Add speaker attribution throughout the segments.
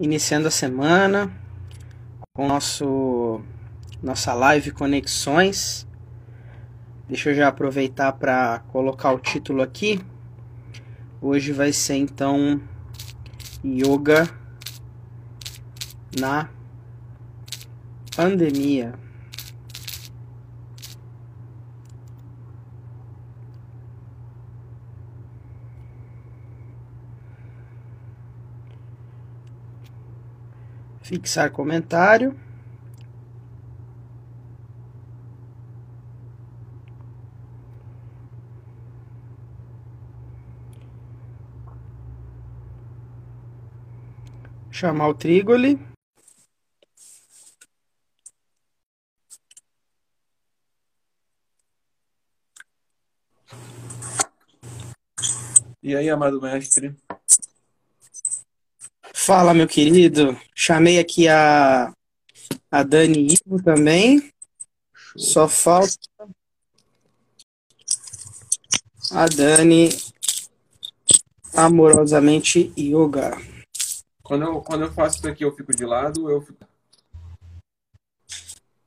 Speaker 1: iniciando a semana com nosso nossa live Conexões. Deixa eu já aproveitar para colocar o título aqui. Hoje vai ser então Yoga na pandemia. Fixar comentário. Chamar o Trigoli.
Speaker 2: E aí, amado mestre?
Speaker 1: Fala, meu querido. Chamei aqui a, a Dani Ivo também. Só falta a Dani amorosamente yoga.
Speaker 2: Quando eu, quando eu faço isso aqui, eu fico de lado, eu fico.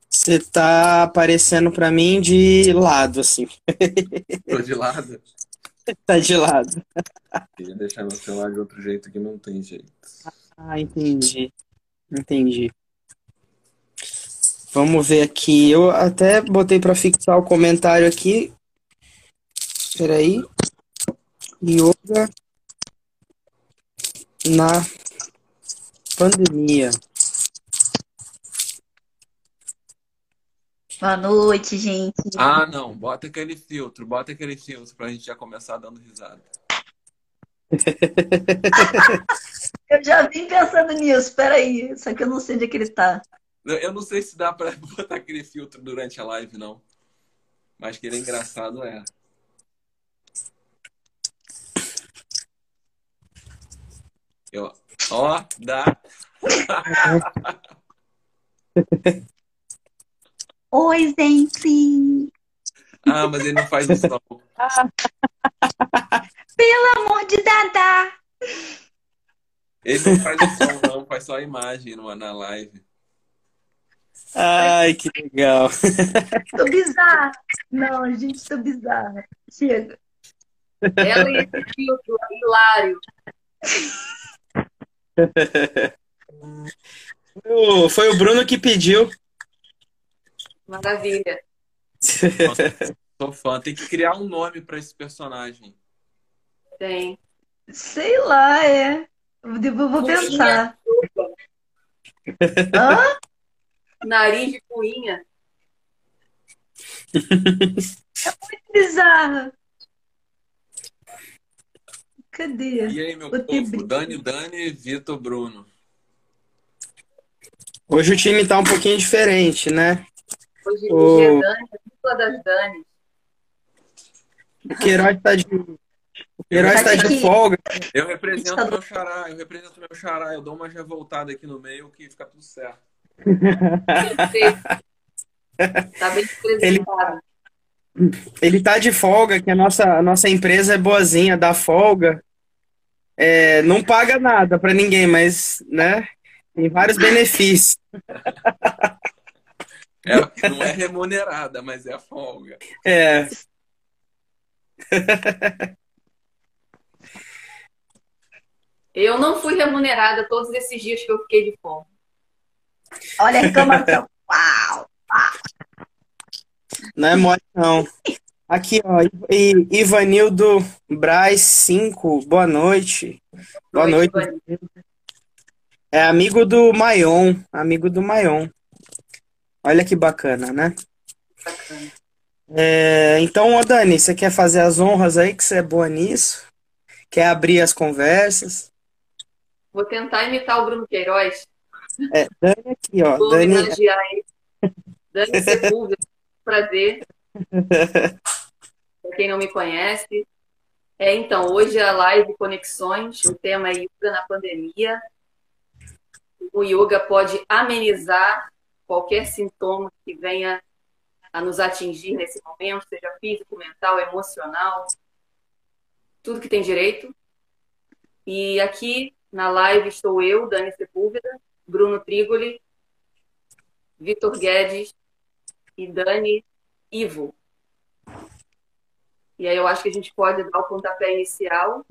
Speaker 1: Você tá aparecendo pra mim de lado, assim.
Speaker 2: Tô de lado.
Speaker 1: tá de lado.
Speaker 2: Queria deixar meu celular de outro jeito que não tem jeito.
Speaker 1: Ah, entendi. Entendi. Vamos ver aqui. Eu até botei para fixar o comentário aqui. Espera aí. Yoga na pandemia.
Speaker 3: Boa noite, gente.
Speaker 2: Ah, não. Bota aquele filtro. Bota aquele filtro pra gente já começar dando risada.
Speaker 3: Eu já vim pensando nisso. Espera aí. Só que eu não sei onde é que ele tá.
Speaker 2: Eu não sei se dá pra botar aquele filtro durante a live, não. Mas que ele é engraçado, é. Eu, ó, dá.
Speaker 3: Oi, gente.
Speaker 2: Ah, mas ele não faz isso, não.
Speaker 3: Pelo amor de Dadá.
Speaker 2: Ele não faz o som, não. Faz só a imagem no- na live.
Speaker 1: Ai, que legal.
Speaker 3: Tô bizarra. Não, gente, tô bizarra. Chega.
Speaker 4: Ela e esse filtro hilário.
Speaker 1: Foi o- Foi o Bruno que pediu.
Speaker 4: Maravilha.
Speaker 2: Sou fã. Tem que criar um nome pra esse personagem.
Speaker 4: Tem.
Speaker 3: Sei lá, é. Eu Vou, vou pensar. Hã?
Speaker 4: Nariz de cuinha.
Speaker 3: Bizarra. Cadê?
Speaker 2: E aí, meu povo?
Speaker 3: brilho.
Speaker 2: Dani, Dani, Vitor, Bruno.
Speaker 1: Hoje o time tá um pouquinho diferente, né?
Speaker 4: Hoje
Speaker 1: Ô.
Speaker 4: dia é Dani, dupla das Dani.
Speaker 1: O Queiroz tá de, o Queiroz tá de folga.
Speaker 2: Eu represento
Speaker 3: Tá
Speaker 2: meu xará, eu represento meu xará. Eu dou uma revoltada aqui no meio que fica tudo certo.
Speaker 4: Tá bem representado.
Speaker 1: Ele tá de folga, que a nossa, a nossa empresa é boazinha, dá folga. É, não paga nada pra ninguém, mas, né? Tem vários benefícios.
Speaker 2: É, não é remunerada, mas é folga.
Speaker 1: É,
Speaker 4: Eu não fui remunerada todos esses dias que eu fiquei de fome.
Speaker 3: Olha a reclamação. Uau!
Speaker 1: não é mole, não. Aqui, ó, Ivanildo Braz 5, boa noite. Boa noite.
Speaker 4: Vani.
Speaker 1: É amigo do Maion, amigo do Maion. Olha que bacana, né?
Speaker 4: Bacana.
Speaker 1: É, então, ô Dani, você quer fazer as honras aí, que você é boa nisso? Quer abrir as conversas?
Speaker 4: Vou tentar imitar o Bruno Queiroz.
Speaker 1: É, Dani aqui, ó.
Speaker 4: Vou
Speaker 1: Dani,
Speaker 4: homenagear ele. Dani Sepúlveda. Prazer. Pra quem não me conhece. É, então, hoje é a live Conexões. O tema é Yoga na pandemia. O yoga pode amenizar qualquer sintoma que venha a nos atingir nesse momento, seja físico, mental, emocional, tudo que tem direito. E aqui Na live estou eu, Dani Sepúlveda, Bruno Trigoli, Vitor Guedes e Dani Ivo. E aí eu acho que a gente pode dar o pontapé inicial.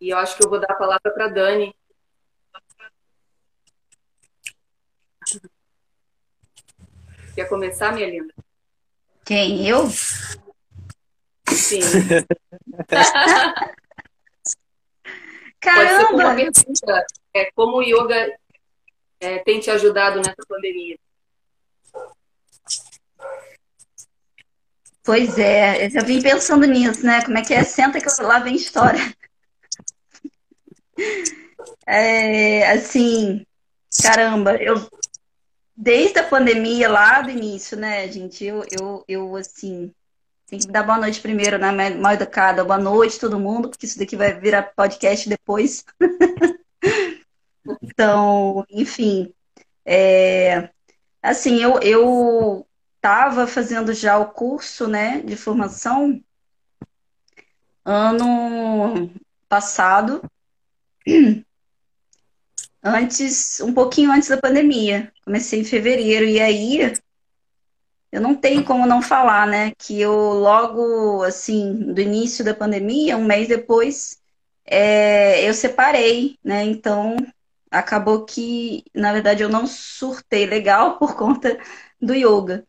Speaker 4: E eu acho que eu vou dar a palavra para Dani. Quer começar, minha linda?
Speaker 3: Quem? Eu?
Speaker 4: Sim.
Speaker 3: Caramba!
Speaker 4: Pergunta. É, como o yoga é, tem te ajudado nessa pandemia?
Speaker 3: Pois é, eu já vim pensando nisso, né? Como é que é? Senta que lá vem história. É, assim, caramba, eu desde a pandemia lá do início, né, gente? Eu, eu, eu assim, tem que dar boa noite primeiro, né? Mal educada, boa noite todo mundo, porque isso daqui vai virar podcast depois. então, enfim, é, assim, eu, eu estava fazendo já o curso, né, de formação ano passado, antes, um pouquinho antes da pandemia. Comecei em fevereiro e aí eu não tenho como não falar, né, que eu logo, assim, do início da pandemia, um mês depois, é, eu separei, né, então acabou que, na verdade, eu não surtei legal por conta do yoga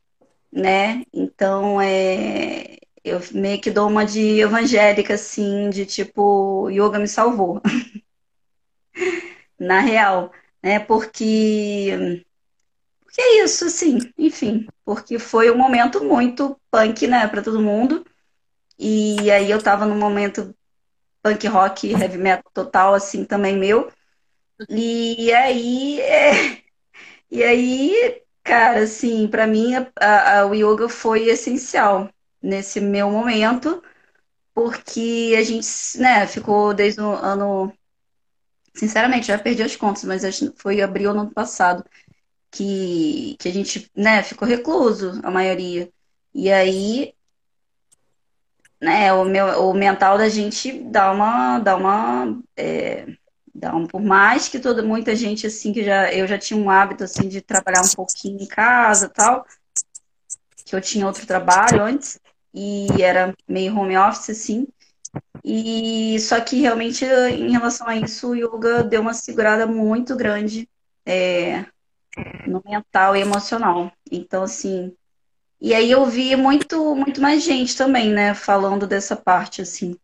Speaker 3: né? Então, é, eu meio que dou uma de evangélica, assim, de tipo, yoga me salvou. Na real, né? Porque, porque é isso, assim, enfim, porque foi um momento muito punk, né, para todo mundo. E aí eu tava num momento punk rock, heavy metal total, assim, também meu. E aí, é... e aí Cara, assim, para mim a, a, o yoga foi essencial nesse meu momento, porque a gente, né, ficou desde o ano. Sinceramente, já perdi as contas, mas foi abril no ano passado que, que a gente, né, ficou recluso, a maioria. E aí, né, o, meu, o mental da gente dá uma, dá uma é, então, por mais que toda muita gente assim que já eu já tinha um hábito assim de trabalhar um pouquinho em casa, tal, que eu tinha outro trabalho antes e era meio home office assim. E só que realmente em relação a isso, o yoga deu uma segurada muito grande é, no mental e emocional. Então assim, e aí eu vi muito muito mais gente também, né, falando dessa parte assim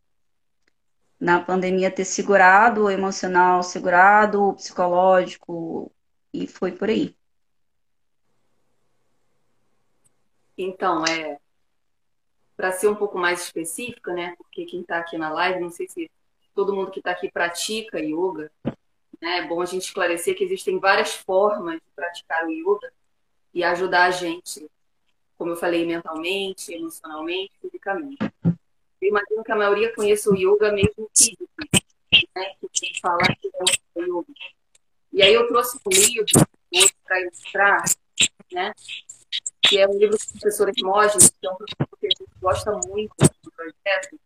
Speaker 3: na pandemia ter segurado o emocional, segurado o psicológico, e foi por aí.
Speaker 4: Então, é para ser um pouco mais específica, né? Porque quem está aqui na live, não sei se todo mundo que está aqui pratica yoga, né? É bom a gente esclarecer que existem várias formas de praticar o yoga e ajudar a gente, como eu falei, mentalmente, emocionalmente, fisicamente. Eu imagino que a maioria conheça o yoga mesmo físico, né? Que fala que é o yoga. E aí eu trouxe um livro para ilustrar, né? Que é um livro do professor Hermógenes, que é um professor que a gente gosta muito do projeto,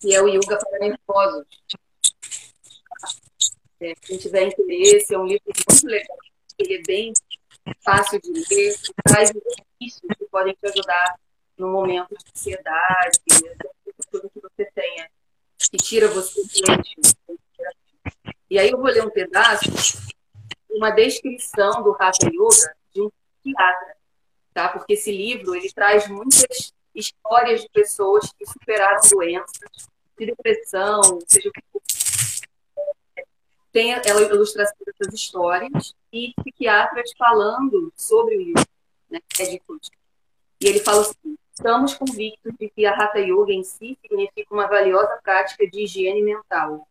Speaker 4: que é o Yoga para Nervosos. É, quem tiver interesse, é um livro muito legal, ele é bem fácil de ler, traz exercícios que podem te ajudar no momento de ansiedade, tudo que você tenha, que tira você do eixo. E aí eu vou ler um pedaço, uma descrição do Hatha Yoga de um psiquiatra, tá? Porque esse livro, ele traz muitas histórias de pessoas que superaram doenças, de depressão, seja o que for. Tem ela ilustração dessas histórias e psiquiatras falando sobre o yoga, né? Médicos. E ele fala assim, Estamos convictos de que a Hatha Yoga em si significa uma valiosa prática de higiene mental,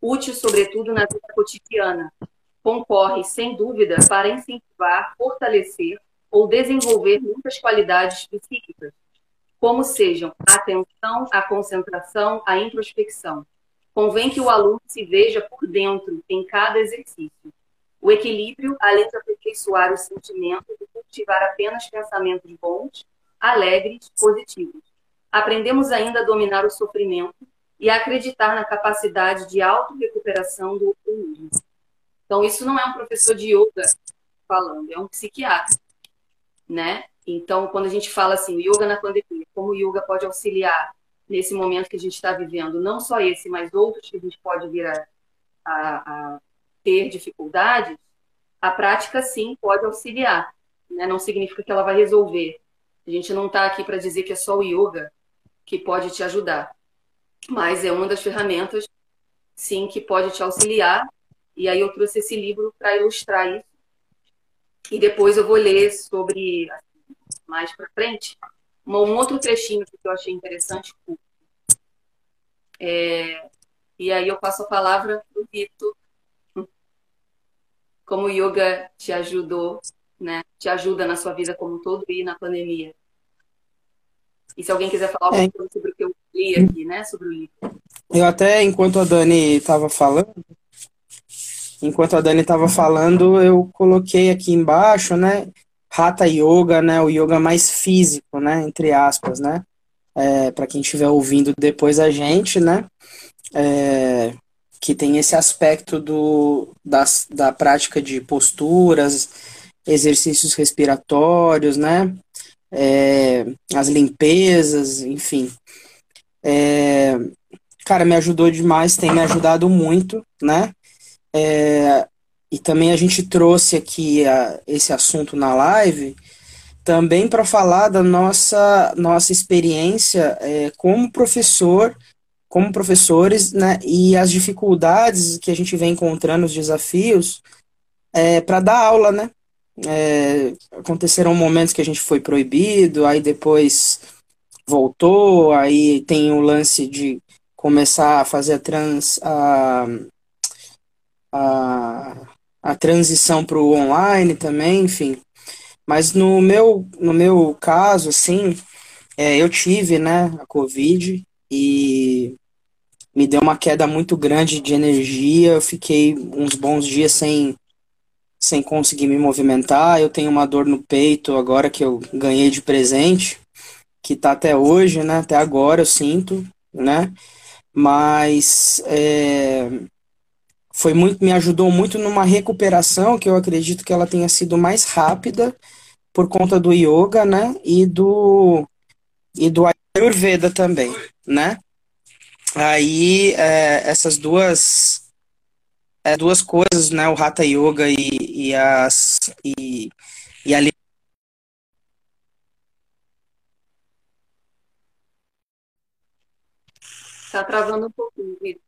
Speaker 4: útil sobretudo na vida cotidiana. Concorre, sem dúvida, para incentivar, fortalecer ou desenvolver muitas qualidades psíquicas, como sejam a atenção, a concentração, a introspecção. Convém que o aluno se veja por dentro em cada exercício. O equilíbrio, além de aperfeiçoar o sentimento de cultivar apenas pensamentos bons, alegres, positivos. Aprendemos ainda a dominar o sofrimento, e acreditar na capacidade de auto-recuperação do organismo. Então, isso não é um professor de yoga falando, é um psiquiatra, né? Então, quando a gente fala assim, yoga na pandemia, como o yoga pode auxiliar nesse momento que a gente está vivendo, não só esse, mas outros que a gente pode vir a, a, a ter dificuldades, a prática sim pode auxiliar. Né? Não significa que ela vai resolver. A gente não está aqui para dizer que é só o yoga que pode te ajudar, mas é uma das ferramentas, sim, que pode te auxiliar. E aí eu trouxe esse livro para ilustrar isso. E depois eu vou ler sobre mais para frente um outro trechinho que eu achei interessante. É, e aí eu passo a palavra para o Vitor. Como o yoga te ajudou, né? Te ajuda na sua vida como um todo e na pandemia. E se alguém quiser falar é. sobre o que eu li aqui, né? Sobre o livro.
Speaker 1: Eu até, enquanto a Dani estava falando, enquanto a Dani estava falando, eu coloquei aqui embaixo, né? Hatha Yoga, né? O yoga mais físico, né? Entre aspas, né? É, para quem estiver ouvindo depois a gente, né? É, que tem esse aspecto do, das, da prática de posturas, exercícios respiratórios, né? É, as limpezas, enfim. É, cara, me ajudou demais, tem me ajudado muito, né? É, e também a gente trouxe aqui a, esse assunto na live também para falar da nossa nossa experiência é, como professor como professores né, e as dificuldades que a gente vem encontrando os desafios é, para dar aula né? É, aconteceram momentos que a gente foi proibido aí depois voltou aí tem o lance de começar a fazer a trans a, a a transição para o online também, enfim. Mas no meu, no meu caso, assim, é, eu tive, né, a Covid e me deu uma queda muito grande de energia. Eu fiquei uns bons dias sem, sem conseguir me movimentar. Eu tenho uma dor no peito agora que eu ganhei de presente, que tá até hoje, né? Até agora eu sinto, né? Mas é, foi muito, me ajudou muito numa recuperação que eu acredito que ela tenha sido mais rápida por conta do yoga, né? E do e do Ayurveda também, né? Aí é, essas duas é, duas coisas, né? O Hatha Yoga e, e as e, e a
Speaker 4: Tá travando um pouquinho, Vitor.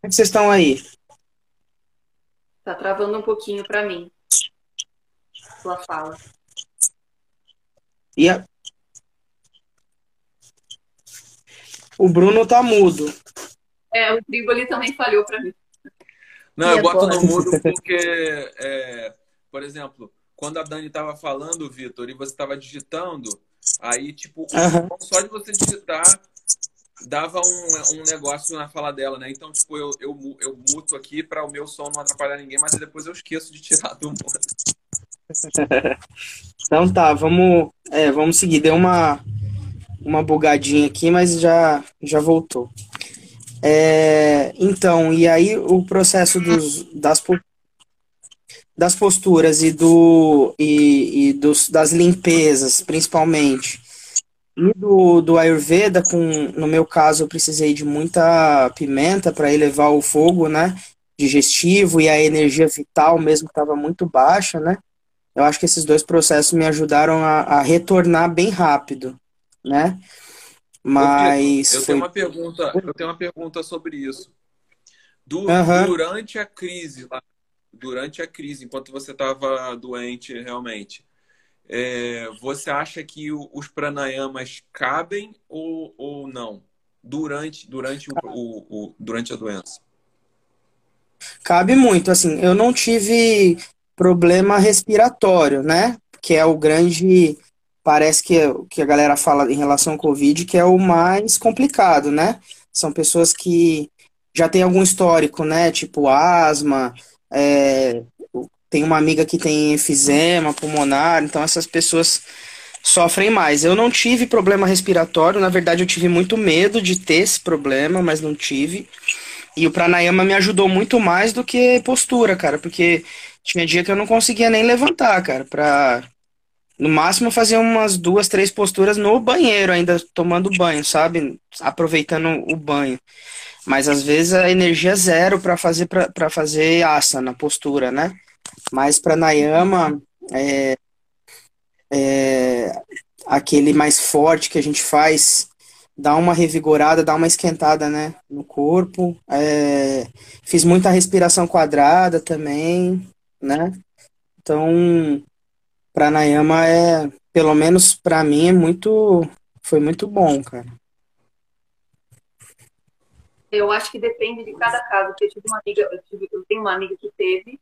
Speaker 1: Como é vocês estão aí?
Speaker 4: Tá travando um pouquinho para mim. Sua fala.
Speaker 1: E a... O Bruno tá mudo.
Speaker 4: É, o ali também falhou para mim.
Speaker 2: Não, e eu boto no mudo porque, é, por exemplo, quando a Dani tava falando, Vitor, e você tava digitando, aí, tipo, uhum. só de você digitar, dava um, um negócio na fala dela, né? Então, tipo, eu, eu, eu muto aqui para o meu som não atrapalhar ninguém, mas depois eu esqueço de tirar do mundo.
Speaker 1: então tá, vamos, é, vamos seguir. Deu uma, uma bugadinha aqui, mas já, já voltou. É, então, e aí o processo dos, das, das posturas e, do, e, e dos, das limpezas, principalmente, e do, do Ayurveda, com, no meu caso, eu precisei de muita pimenta para elevar o fogo, né? Digestivo e a energia vital mesmo estava muito baixa, né? Eu acho que esses dois processos me ajudaram a, a retornar bem rápido, né? Mas.
Speaker 2: Eu, tenho uma pergunta, eu tenho uma pergunta sobre isso. Du, uhum. Durante a crise, durante a crise, enquanto você estava doente realmente, é, você acha que os pranayamas cabem ou, ou não durante, durante, o, o, o, durante a doença?
Speaker 1: Cabe muito. Assim, eu não tive problema respiratório, né? Que é o grande. Parece que, que a galera fala em relação ao Covid, que é o mais complicado, né? São pessoas que já têm algum histórico, né? Tipo asma, é, tem uma amiga que tem enfisema pulmonar, então essas pessoas sofrem mais. Eu não tive problema respiratório, na verdade eu tive muito medo de ter esse problema, mas não tive. E o pranayama me ajudou muito mais do que postura, cara, porque tinha dia que eu não conseguia nem levantar, cara, pra no máximo fazer umas duas, três posturas no banheiro, ainda tomando banho, sabe? Aproveitando o banho. Mas às vezes a energia é zero para fazer para fazer asana, postura, né? Mas pranayama é, é aquele mais forte que a gente faz dá uma revigorada, dá uma esquentada, né, no corpo. É, fiz muita respiração quadrada também, né? Então, pranayama é, pelo menos para mim, é muito, foi muito bom, cara.
Speaker 4: Eu acho que depende de cada caso. Eu tive uma amiga, eu, tive, eu tenho uma amiga que teve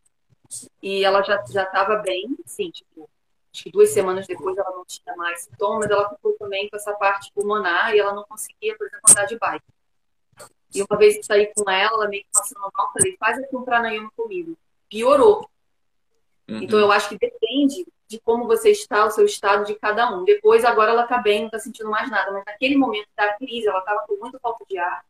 Speaker 4: e ela já já estava bem, sim, tipo, acho que duas semanas depois ela não tinha mais sintomas, ela ficou também com essa parte pulmonar e ela não conseguia, por exemplo, andar de bike. E uma vez que saí com ela, ela meio que passando mal, falei, faz aqui um pranayama comigo. Piorou. Uhum. Então eu acho que depende de como você está, o seu estado de cada um. Depois, agora ela está bem, não está sentindo mais nada, mas naquele momento da crise, ela estava com muita falta de ar.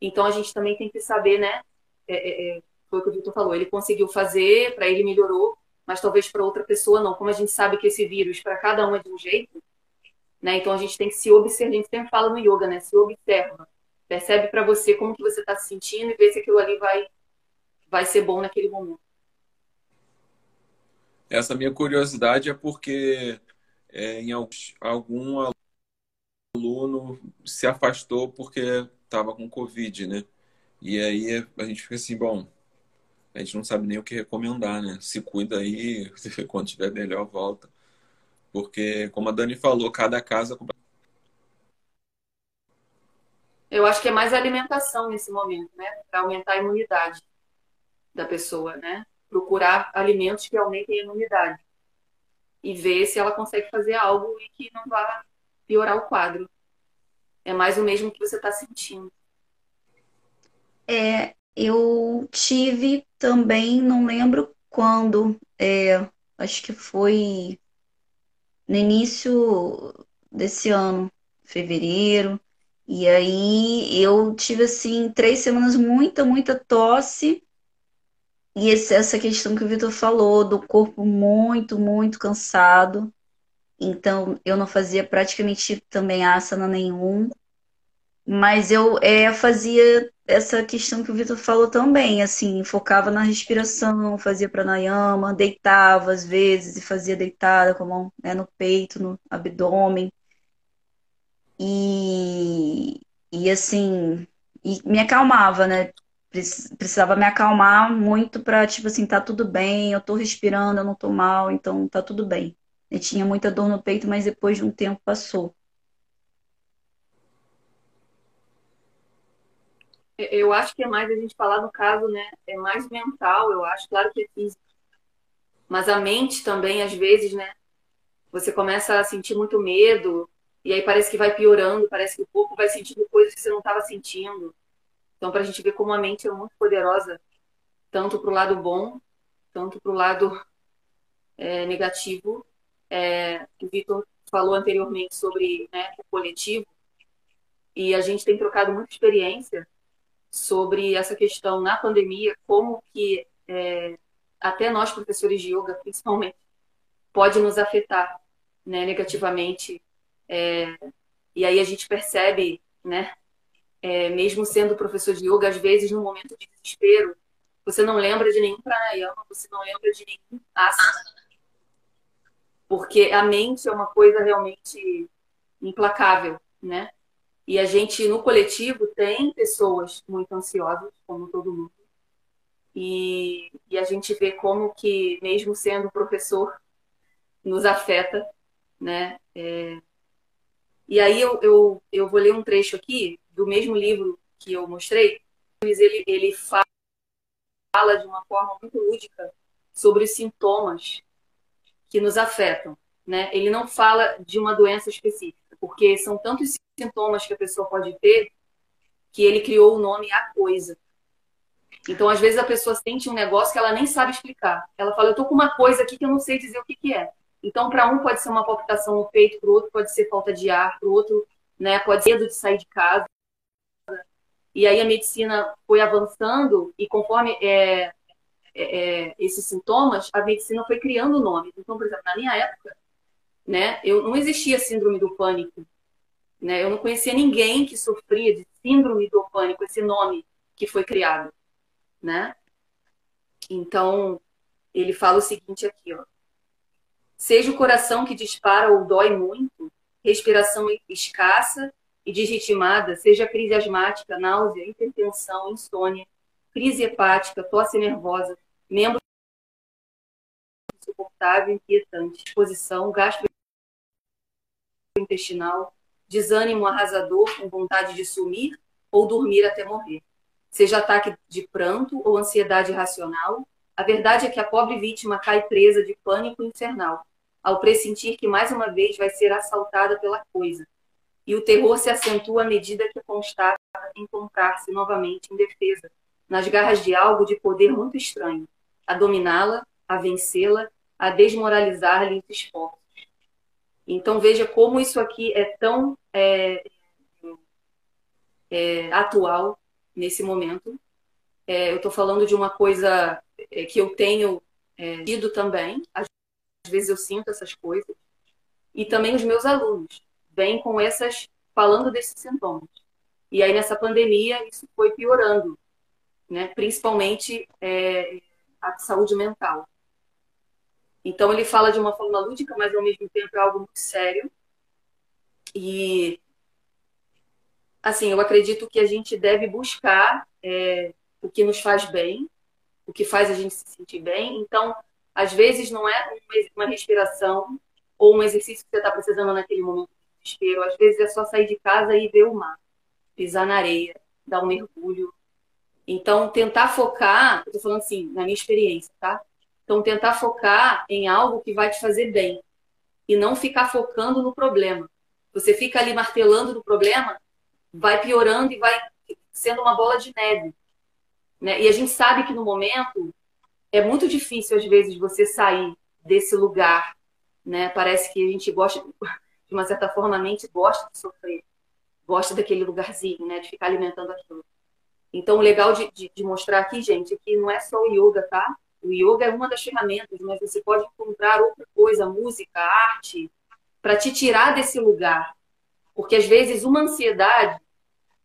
Speaker 4: Então a gente também tem que saber, né? É, é, é foi o que o Vitor falou, ele conseguiu fazer, para ele melhorou, mas talvez para outra pessoa não. Como a gente sabe que esse vírus para cada um é de um jeito, né? Então a gente tem que se observar, a gente sempre fala no yoga, né? Se observa, percebe para você como que você está se sentindo e vê se aquilo ali vai vai ser bom naquele momento.
Speaker 2: Essa minha curiosidade é porque é, em algum aluno se afastou porque estava com Covid, né? E aí a gente fica assim, bom, a gente não sabe nem o que recomendar, né? Se cuida aí, quando tiver melhor, volta. Porque, como a Dani falou, cada casa.
Speaker 4: Eu acho que é mais alimentação nesse momento, né? Para aumentar a imunidade da pessoa, né? Procurar alimentos que aumentem a imunidade. E ver se ela consegue fazer algo e que não vá piorar o quadro. É mais o mesmo que você está sentindo.
Speaker 3: É, eu tive também, não lembro quando, é, acho que foi no início desse ano, fevereiro, e aí eu tive assim três semanas muita, muita tosse. E essa questão que o Vitor falou, do corpo muito, muito cansado. Então eu não fazia praticamente também asana nenhum. Mas eu é, fazia essa questão que o Vitor falou também, assim, focava na respiração, fazia pranayama, deitava às vezes e fazia deitada com a mão né, no peito, no abdômen. E, e assim, e me acalmava, né? Precisava me acalmar muito para, tipo assim, tá tudo bem, eu tô respirando, eu não tô mal, então tá tudo bem. Eu tinha muita dor no peito, mas depois de um tempo passou.
Speaker 4: Eu acho que é mais a gente falar no caso, né? É mais mental, eu acho, claro que é físico. Mas a mente também, às vezes, né? Você começa a sentir muito medo, e aí parece que vai piorando, parece que o corpo vai sentindo coisas que você não estava sentindo. Então, para a gente ver como a mente é muito poderosa, tanto para o lado bom, tanto para o lado é, negativo. É, o Vitor falou anteriormente sobre né, o coletivo, e a gente tem trocado muita experiência sobre essa questão na pandemia, como que é, até nós, professores de yoga, principalmente, pode nos afetar né, negativamente. É, e aí a gente percebe, né, é, mesmo sendo professor de yoga, às vezes, no momento de desespero, você não lembra de nenhum pranayama, você não lembra de nenhum asana. Porque a mente é uma coisa realmente implacável, né? E a gente, no coletivo, tem pessoas muito ansiosas, como todo mundo. E, e a gente vê como que, mesmo sendo professor, nos afeta, né? É... E aí eu, eu, eu vou ler um trecho aqui do mesmo livro que eu mostrei. Ele, ele fala de uma forma muito lúdica sobre os sintomas que nos afetam. Né? Ele não fala de uma doença específica porque são tantos sintomas que a pessoa pode ter que ele criou o nome a coisa. Então, às vezes, a pessoa sente um negócio que ela nem sabe explicar. Ela fala, eu tô com uma coisa aqui que eu não sei dizer o que, que é. Então, para um pode ser uma palpitação no peito, para o outro pode ser falta de ar, para o outro né, pode ser medo de sair de casa. E aí a medicina foi avançando e conforme é, é, é, esses sintomas, a medicina foi criando nomes. Então, por exemplo, na minha época, né, eu não existia síndrome do pânico. Né? Eu não conhecia ninguém que sofria de síndrome do pânico, esse nome que foi criado. Né? Então, ele fala o seguinte aqui, ó. Seja o coração que dispara ou dói muito, respiração escassa e desritimada, seja crise asmática, náusea, hipertensão, insônia, crise hepática, tosse nervosa, membro insuportável, inquietante, exposição, gastrointestinal, desânimo arrasador com vontade de sumir ou dormir até morrer. Seja ataque de pranto ou ansiedade irracional, a verdade é que a pobre vítima cai presa de pânico infernal, ao pressentir que mais uma vez vai ser assaltada pela coisa. E o terror se acentua à medida que constata encontrar-se novamente indefesa, nas garras de algo de poder muito estranho, a dominá-la, a vencê-la, a desmoralizar-lhe os esforços. Então veja como isso aqui é tão é, é, atual nesse momento. É, eu estou falando de uma coisa é, que eu tenho é, tido também. Às vezes eu sinto essas coisas. E também os meus alunos vêm com essas, falando desses sintomas. E aí nessa pandemia isso foi piorando, né? Principalmente é, a saúde mental. Então ele fala de uma forma lúdica, mas ao mesmo tempo é algo muito sério. E assim, eu acredito que a gente deve buscar é, o que nos faz bem, o que faz a gente se sentir bem. Então, às vezes não é uma respiração ou um exercício que você está precisando naquele momento de desespero. Às vezes é só sair de casa e ver o mar, pisar na areia, dar um mergulho. Então, tentar focar, eu tô falando assim, na minha experiência, tá? Então, tentar focar em algo que vai te fazer bem e não ficar focando no problema. Você fica ali martelando no problema, vai piorando e vai sendo uma bola de neve. Né? E a gente sabe que no momento é muito difícil, às vezes, você sair desse lugar. Né? Parece que a gente gosta, de uma certa forma, a mente gosta de sofrer, gosta daquele lugarzinho, né? de ficar alimentando aquilo. Então, o legal de, de, de mostrar aqui, gente, é que não é só o yoga, tá? O yoga é uma das ferramentas, mas você pode encontrar outra coisa, música, arte, para te tirar desse lugar. Porque às vezes uma ansiedade,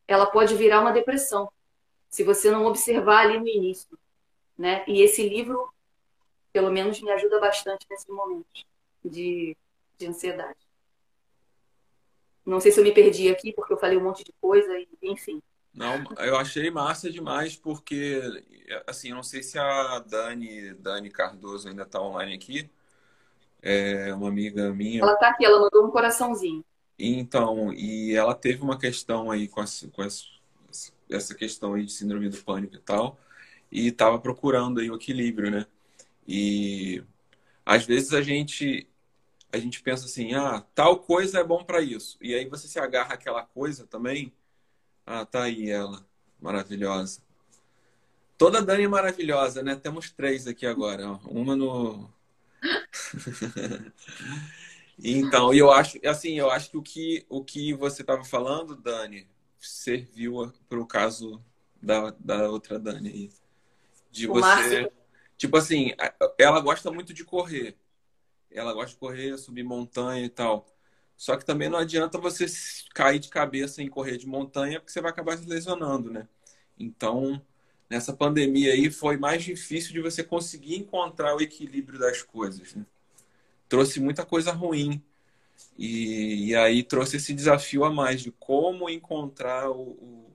Speaker 4: ela pode virar uma depressão se você não observar ali no início. Né? E esse livro, pelo menos, me ajuda bastante nesse momento de, de ansiedade. Não sei se eu me perdi aqui, porque eu falei um monte de coisa, e, enfim.
Speaker 2: Não, eu achei massa demais, porque, assim, não sei se a Dani, Dani Cardoso ainda está online aqui, é uma amiga minha.
Speaker 4: Ela está aqui, ela mandou um coraçãozinho.
Speaker 2: Então, e ela teve uma questão aí com, as, com as, essa questão aí de síndrome do pânico e tal, e estava procurando aí o equilíbrio, né? E às vezes a gente a gente pensa assim, ah, tal coisa é bom para isso. E aí você se agarra àquela coisa também. Ah, tá aí ela, maravilhosa. Toda Dani é maravilhosa, né? Temos três aqui agora, ó. uma no Então, eu acho, assim, eu acho que o que, o que você estava falando, Dani, serviu para o caso da, da outra Dani aí. De o você. Márcio... Tipo assim, ela gosta muito de correr. Ela gosta de correr, subir montanha e tal. Só que também não adianta você cair de cabeça em correr de montanha, porque você vai acabar se lesionando, né? Então, nessa pandemia aí, foi mais difícil de você conseguir encontrar o equilíbrio das coisas, né? Trouxe muita coisa ruim e, e, aí trouxe esse desafio a mais de como encontrar o, o,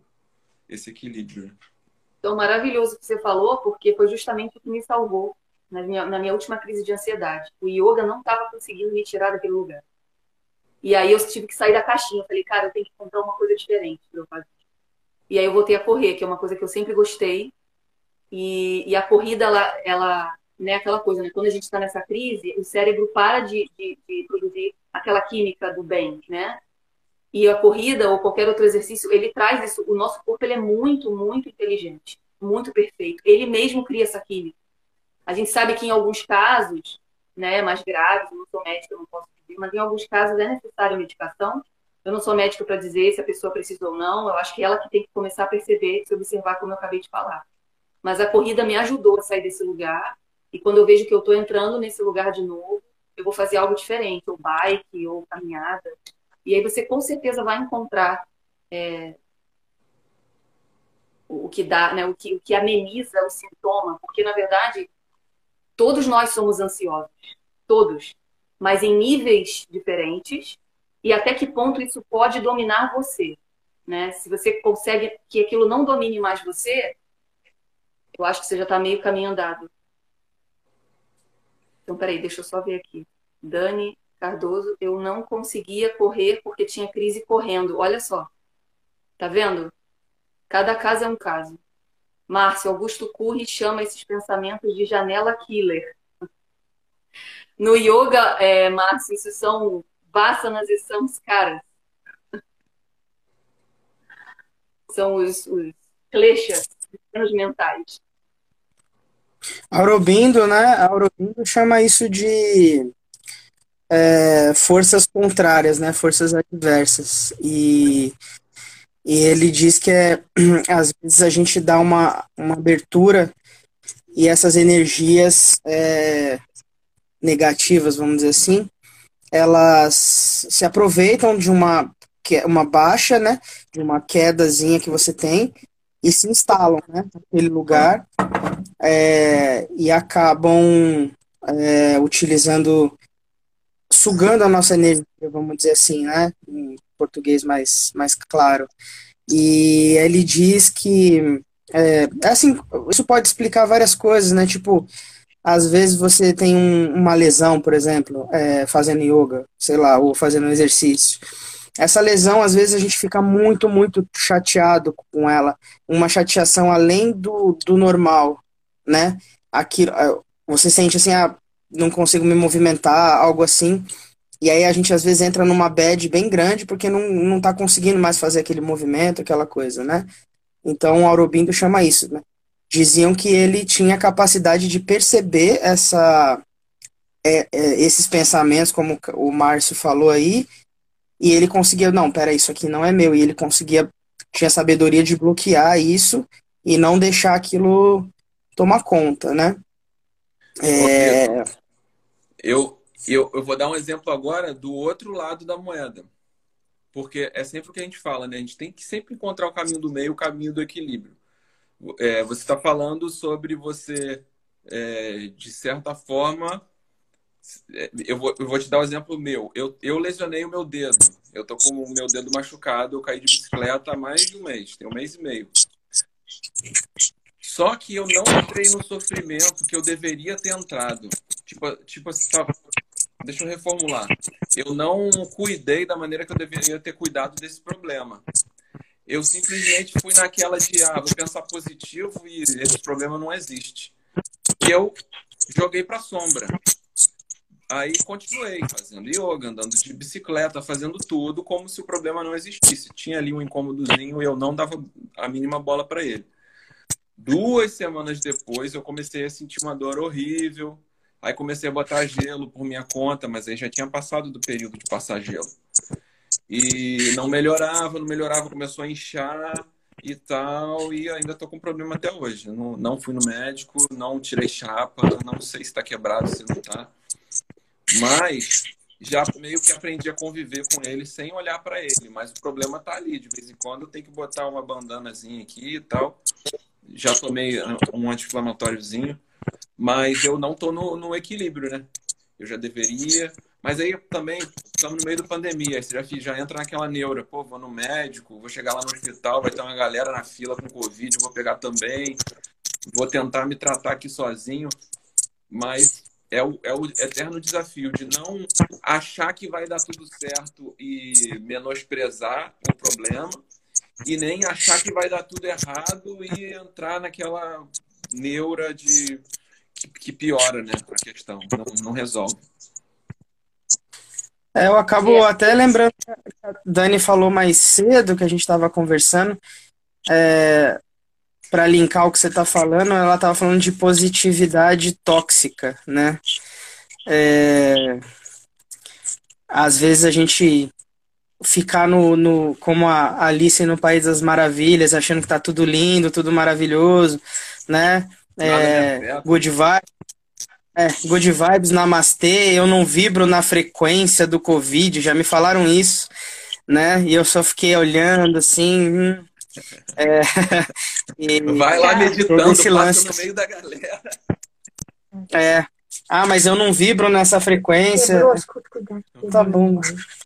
Speaker 2: esse equilíbrio.
Speaker 4: Então, maravilhoso que você falou, porque foi justamente o que me salvou na minha, na minha última crise de ansiedade. O yoga não estava conseguindo me tirar daquele lugar. E aí eu tive que sair da caixinha. Eu falei, cara, eu tenho que encontrar uma coisa diferente para eu fazer. E aí eu voltei a correr, que é uma coisa que eu sempre gostei. E, e a corrida, ela, ela né, aquela coisa, né? Quando a gente está nessa crise, o cérebro para de, de, de, produzir aquela química do bem, né? E a corrida ou qualquer outro exercício, ele traz isso. O nosso corpo ele é muito, muito inteligente, muito perfeito. Ele mesmo cria essa química. A gente sabe que em alguns casos né, mais graves, não sou médica, não posso mas em alguns casos é necessário medicação. Eu não sou médica para dizer se a pessoa precisa ou não, eu acho que ela que tem que começar a perceber, se observar como eu acabei de falar. Mas a corrida me ajudou a sair desse lugar, e quando eu vejo que eu estou entrando nesse lugar de novo, eu vou fazer algo diferente, ou bike, ou caminhada. E aí você com certeza vai encontrar é, o que dá, né, o que, o que ameniza o sintoma, porque na verdade todos nós somos ansiosos, todos, mas em níveis diferentes e até que ponto isso pode dominar você, né? Se você consegue que aquilo não domine mais você, eu acho que você já está meio caminho andado. Então, peraí, deixa eu só ver aqui. Dani Cardoso, eu não conseguia correr porque tinha crise correndo. Olha só. Tá vendo? Cada caso é um caso. Márcio Augusto Curri chama esses pensamentos de janela killer. No yoga, é, Márcio, isso são vasanas e samskaras. São os, os kleshas, os mentais.
Speaker 1: Aurobindo, né? Aurobindo chama isso de é, forças contrárias, né? Forças adversas. E e ele diz que é, às vezes a gente dá uma, uma abertura e essas energias é, negativas, vamos dizer assim, elas se aproveitam de uma, uma baixa, né, de uma quedazinha que você tem e se instalam né, naquele lugar é, e acabam é, utilizando, sugando a nossa energia, vamos dizer assim, né, português mais, mais claro. E ele diz que, é, assim, isso pode explicar várias coisas, né? Tipo, às vezes você tem um, uma lesão, por exemplo, é, fazendo yoga, sei lá, ou fazendo um exercício. Essa lesão, às vezes, a gente fica muito, muito chateado com ela. Uma chateação além do, do normal, né? Aquilo, é, você sente assim, ah, não consigo me movimentar, algo assim. E aí a gente às vezes entra numa bad bem grande porque não, não tá conseguindo mais fazer aquele movimento, aquela coisa, né? Então o Aurobindo chama isso, né? Diziam que ele tinha capacidade de perceber essa, é, é, esses pensamentos, como o Márcio falou aí, e ele conseguia, não, pera, isso aqui não é meu, e ele conseguia, tinha sabedoria de bloquear isso e não deixar aquilo tomar conta, né?
Speaker 2: É... Eu, eu, eu vou dar um exemplo agora do outro lado da moeda. Porque é sempre o que a gente fala, né? A gente tem que sempre encontrar o caminho do meio, o caminho do equilíbrio. É, você está falando sobre você, é, de certa forma, é, eu vou, eu vou te dar um exemplo meu. Eu, eu lesionei o meu dedo. Eu tô com o meu dedo machucado. Eu caí de bicicleta há mais de um mês. Tem um mês e meio. Só que eu não entrei no sofrimento que eu deveria ter entrado. Tipo, tipo assim, deixa eu reformular. Eu não cuidei da maneira que eu deveria ter cuidado desse problema. Eu simplesmente fui naquela de, ah, vou pensar positivo e esse problema não existe. E eu joguei para sombra. Aí continuei fazendo yoga, andando de bicicleta, fazendo tudo como se o problema não existisse. Tinha ali um incômodozinho e eu não dava a mínima bola para ele. Duas semanas depois eu comecei a sentir uma dor horrível, Aí comecei a botar gelo por minha conta, mas aí já tinha passado do período de passar gelo. E não melhorava, não melhorava, começou a inchar e tal, e ainda tô com problema até hoje. Não, não fui no médico, não tirei chapa, não sei se está quebrado, se não está. Mas já meio que aprendi a conviver com ele sem olhar para ele. Mas o problema tá ali. De vez em quando tenho que botar uma bandanazinha aqui e tal. Já tomei um anti-inflamatóriozinho mas eu não estou no, no, equilíbrio, né? Eu já deveria. Mas aí também estamos no meio da pandemia. Você já, já entra naquela neura. Pô, vou no médico, vou chegar lá no hospital, vai ter uma galera na fila com Covid, vou pegar também. Vou tentar me tratar aqui sozinho. Mas é o, é o eterno desafio de não achar que vai dar tudo certo e menosprezar o problema, e nem achar que vai dar tudo errado e entrar naquela neura de que, que piora né, a questão, não, não resolve.
Speaker 1: É, eu acabo até lembrando que a Dani falou mais cedo que a gente estava conversando. É, para linkar o que você está falando, ela estava falando de positividade tóxica, né? É, às vezes a gente ficar no, no como a Alice no País das Maravilhas, achando que tá tudo lindo, tudo maravilhoso, né? É, good vibes. É, good vibes, namastê, eu não vibro na frequência do Covid, já me falaram isso, né? E eu só fiquei olhando assim. Hum, é,
Speaker 2: e, Vai lá meditando, esse lance. no meio da galera.
Speaker 1: É. Ah, mas eu não vibro nessa frequência. Tá bom.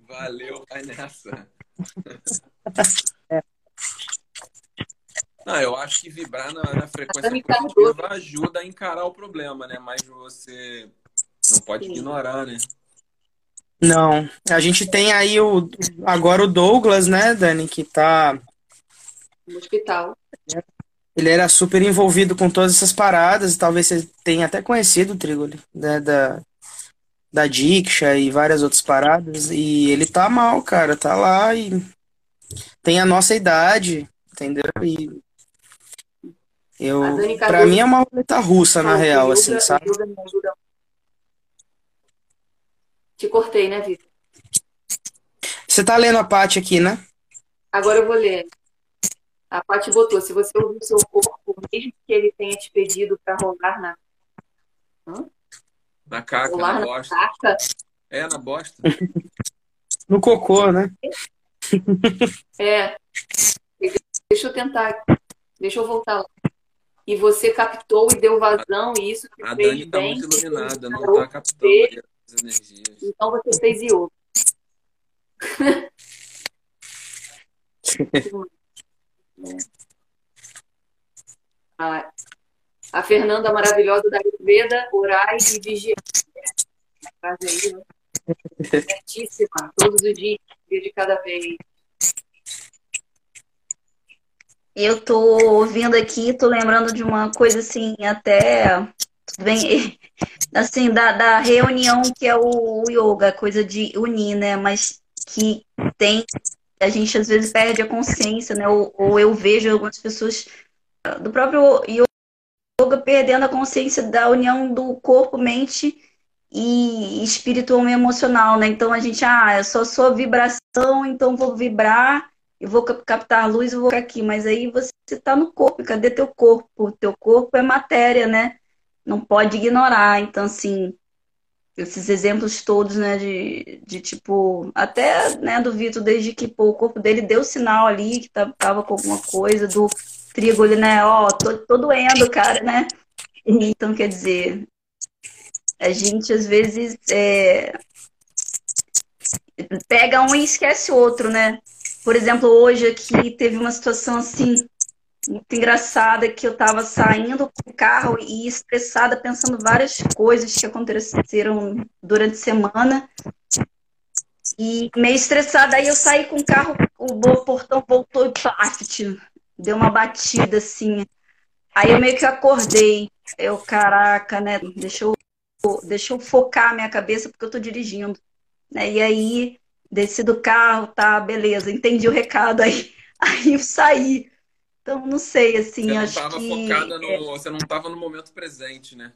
Speaker 2: Valeu, vai nessa. É. Não, eu acho que vibrar na, na frequência positiva ajuda a encarar o problema, né? Mas você não pode Sim. ignorar, né?
Speaker 1: Não. A gente tem aí o agora o Douglas, né, Dani, que tá
Speaker 4: no hospital.
Speaker 1: Ele era super envolvido com todas essas paradas, talvez você tenha até conhecido o Trigoli, né, da da Diksha e várias outras paradas, e ele tá mal, cara, tá lá e tem a nossa idade, entendeu? E eu, pra mim é uma roleta russa, na real, assim, sabe?
Speaker 4: Te cortei, né, Vitor?
Speaker 1: Você tá lendo a parte aqui, né?
Speaker 4: Agora eu vou ler. A Paty botou, se você ouvir o seu corpo, mesmo que ele tenha te pedido para rolar na...
Speaker 2: Hã? Na caca, rolar na, na bosta. Caca? É, na bosta.
Speaker 1: no cocô, né?
Speaker 4: É. Deixa eu tentar. Deixa eu voltar lá e você captou e deu vazão, e isso
Speaker 2: que a fez Dani está muito iluminada, não está captando as energias.
Speaker 4: Então você fez yoga. a, a Fernanda maravilhosa da Ayurveda, orai e vigiar. Né? Certíssima, todos os dias, um dia de cada vez.
Speaker 3: Eu tô ouvindo aqui, tô lembrando de uma coisa assim, até bem, assim, da, da reunião que é o, o yoga, coisa de unir, né? Mas que tem, a gente às vezes perde a consciência, né? Ou, ou eu vejo algumas pessoas ah, do próprio yoga perdendo a consciência da união do corpo, mente e espiritual e emocional, né? Então a gente, ah, eu só sou vibração, então vou vibrar eu vou captar luz, eu vou ficar aqui, mas aí você está no corpo, cadê teu corpo? Teu corpo é matéria, né? Não pode ignorar. Então, assim, esses exemplos todos, né, de, de tipo, até, né, do Vitor, desde que pô, o corpo dele deu sinal ali, que tava com alguma coisa, do trigo ali, né, ó, tô, tô doendo, cara, né? Então, quer dizer, a gente às vezes é, pega um e esquece o outro, né? Por exemplo, hoje aqui teve uma situação assim muito engraçada que eu estava saindo com o carro e estressada pensando várias coisas que aconteceram durante a semana. E meio estressada, aí eu saí com o carro, o portão voltou e paft, deu uma batida assim. Aí eu meio que acordei. Eu, caraca, né? Deixa eu, deixa eu focar a minha cabeça porque eu tô dirigindo. Né? E aí desci do carro, tá, beleza, entendi o recado, aí, aí eu saí. Então, não sei, assim, você acho
Speaker 2: não
Speaker 3: que...
Speaker 2: Focada no, é. Você não estava no momento presente, né?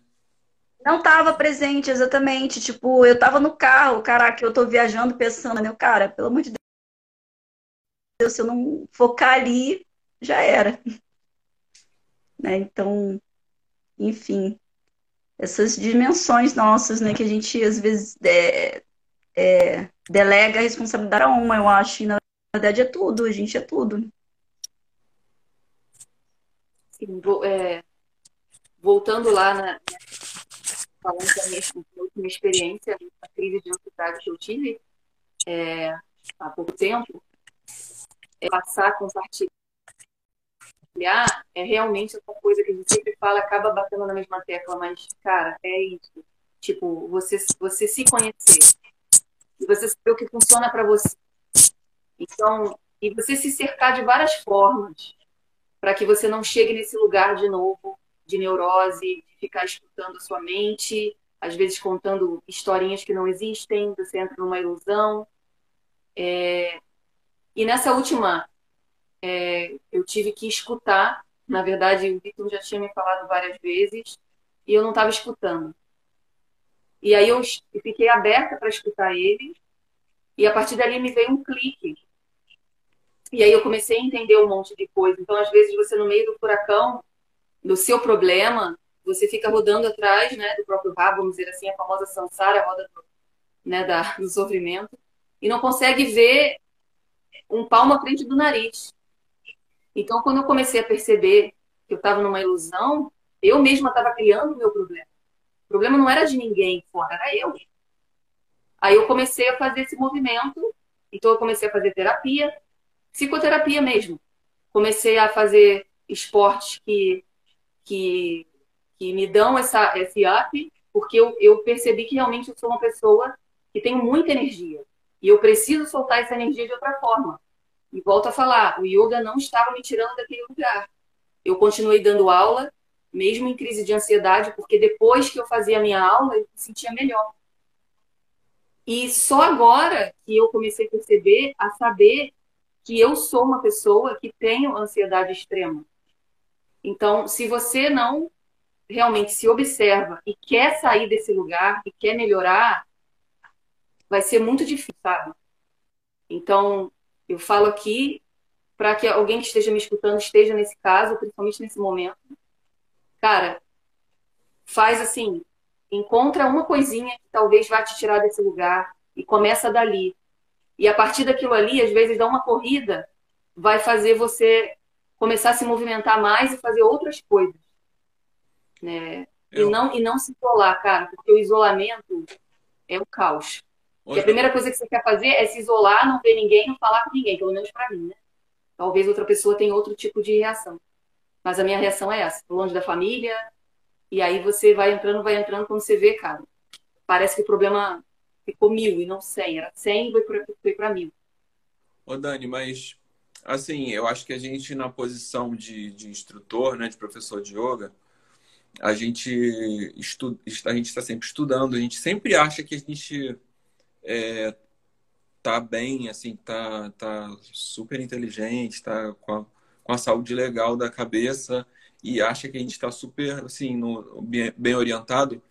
Speaker 3: Não estava presente, exatamente. Tipo, eu estava no carro, caraca, eu estou viajando pensando, né? Cara, pelo amor de Deus, se eu não focar ali, já era. Né? Então, enfim, essas dimensões nossas, né, que a gente às vezes é, é, delega a responsabilidade a uma, eu acho. E na verdade é tudo, a gente é tudo.
Speaker 4: Sim, vou, é, voltando lá na, falando da minha, última experiência, a crise de ansiedade que eu tive é, há pouco tempo, é passar compartilhar é realmente uma coisa que a gente sempre fala, acaba batendo na mesma tecla, mas, cara, é isso. Tipo, você, você se conhecer, e você saber o que funciona para você. Então, e você se cercar de várias formas para que você não chegue nesse lugar de novo de neurose, de ficar escutando a sua mente, às vezes contando historinhas que não existem, você entra numa ilusão. É... E nessa última, é... eu tive que escutar. Na verdade, o Vitor já tinha me falado várias vezes e eu não estava escutando. E aí eu fiquei aberta para escutar ele. E a partir dali me veio um clique. E aí eu comecei a entender um monte de coisa. Então, às vezes, você no meio do furacão, do seu problema, você fica rodando atrás né, do próprio rabo, vamos dizer assim, a famosa samsara, a roda do, né, da, do sofrimento, e não consegue ver um palmo à frente do nariz. Então, quando eu comecei a perceber que eu estava numa ilusão, eu mesma estava criando o meu problema. Problema não era de ninguém fora, era eu. Aí eu comecei a fazer esse movimento, então eu comecei a fazer terapia, psicoterapia mesmo. Comecei a fazer esportes que, que, que me dão essa, esse up, porque eu, eu percebi que realmente eu sou uma pessoa que tem muita energia. E eu preciso soltar essa energia de outra forma. E volto a falar, o yoga não estava me tirando daquele lugar. Eu continuei dando aula, mesmo em crise de ansiedade, porque depois que eu fazia a minha aula, eu me sentia melhor. E só agora que eu comecei a perceber, a saber que eu sou uma pessoa que tenho ansiedade extrema. Então, se você não realmente se observa e quer sair desse lugar e quer melhorar, vai ser muito difícil, sabe? Então, eu falo aqui para que alguém que esteja me escutando esteja nesse caso, principalmente nesse momento. Cara, faz assim, encontra uma coisinha que talvez vá te tirar desse lugar e começa dali. E a partir daquilo ali, às vezes dá uma corrida, vai fazer você começar a se movimentar mais e fazer outras coisas. Né? Eu... E, não, e não se isolar, cara, porque o isolamento é o caos. E a primeira coisa que você quer fazer é se isolar, não ver ninguém, não falar com ninguém, pelo menos para mim, né? Talvez outra pessoa tenha outro tipo de reação. Mas a minha reação é essa, longe da família, e aí você vai entrando, vai entrando, quando você vê, cara, parece que o problema ficou mil e não cem, era cem e foi para mil.
Speaker 2: Ô Dani, mas assim, eu acho que a gente na posição de, de instrutor, né, de professor de yoga, a gente a gente está sempre estudando, a gente sempre acha que a gente é, tá bem, assim, tá, tá super inteligente, tá com a, com a saúde legal da cabeça e acha que a gente está super, assim, no, bem, bem orientado.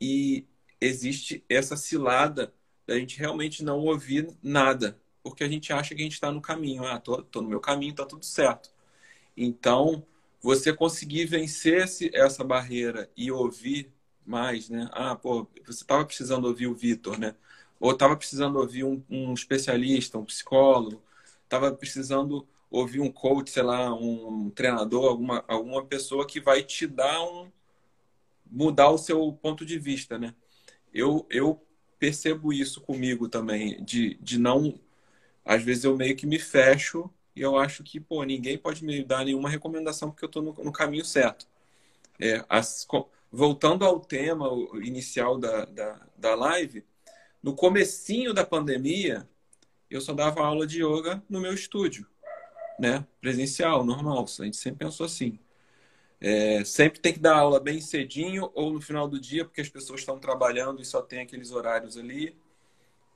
Speaker 2: E existe essa cilada da gente realmente não ouvir nada, porque a gente acha que a gente está no caminho. Ah, tô, tô no meu caminho, tá tudo certo. Então, você conseguir vencer esse, essa barreira e ouvir mais, né? Ah, pô, você estava precisando ouvir o Vitor, né? ou estava precisando ouvir um, um, especialista, um psicólogo, estava precisando ouvir um coach, sei lá, um treinador, alguma, alguma pessoa que vai te dar um mudar o seu ponto de vista, né? Eu, eu percebo isso comigo também, de, de não às vezes eu meio que me fecho e eu acho que, pô, ninguém pode me dar nenhuma recomendação porque eu estou no, no, caminho certo. É, as, voltando ao tema inicial da, da, da live, no comecinho da pandemia, eu só dava aula de yoga no meu estúdio, né? Presencial, normal. A gente sempre pensou assim. É, sempre tem que dar aula bem cedinho ou no final do dia, porque as pessoas estão trabalhando e só tem aqueles horários ali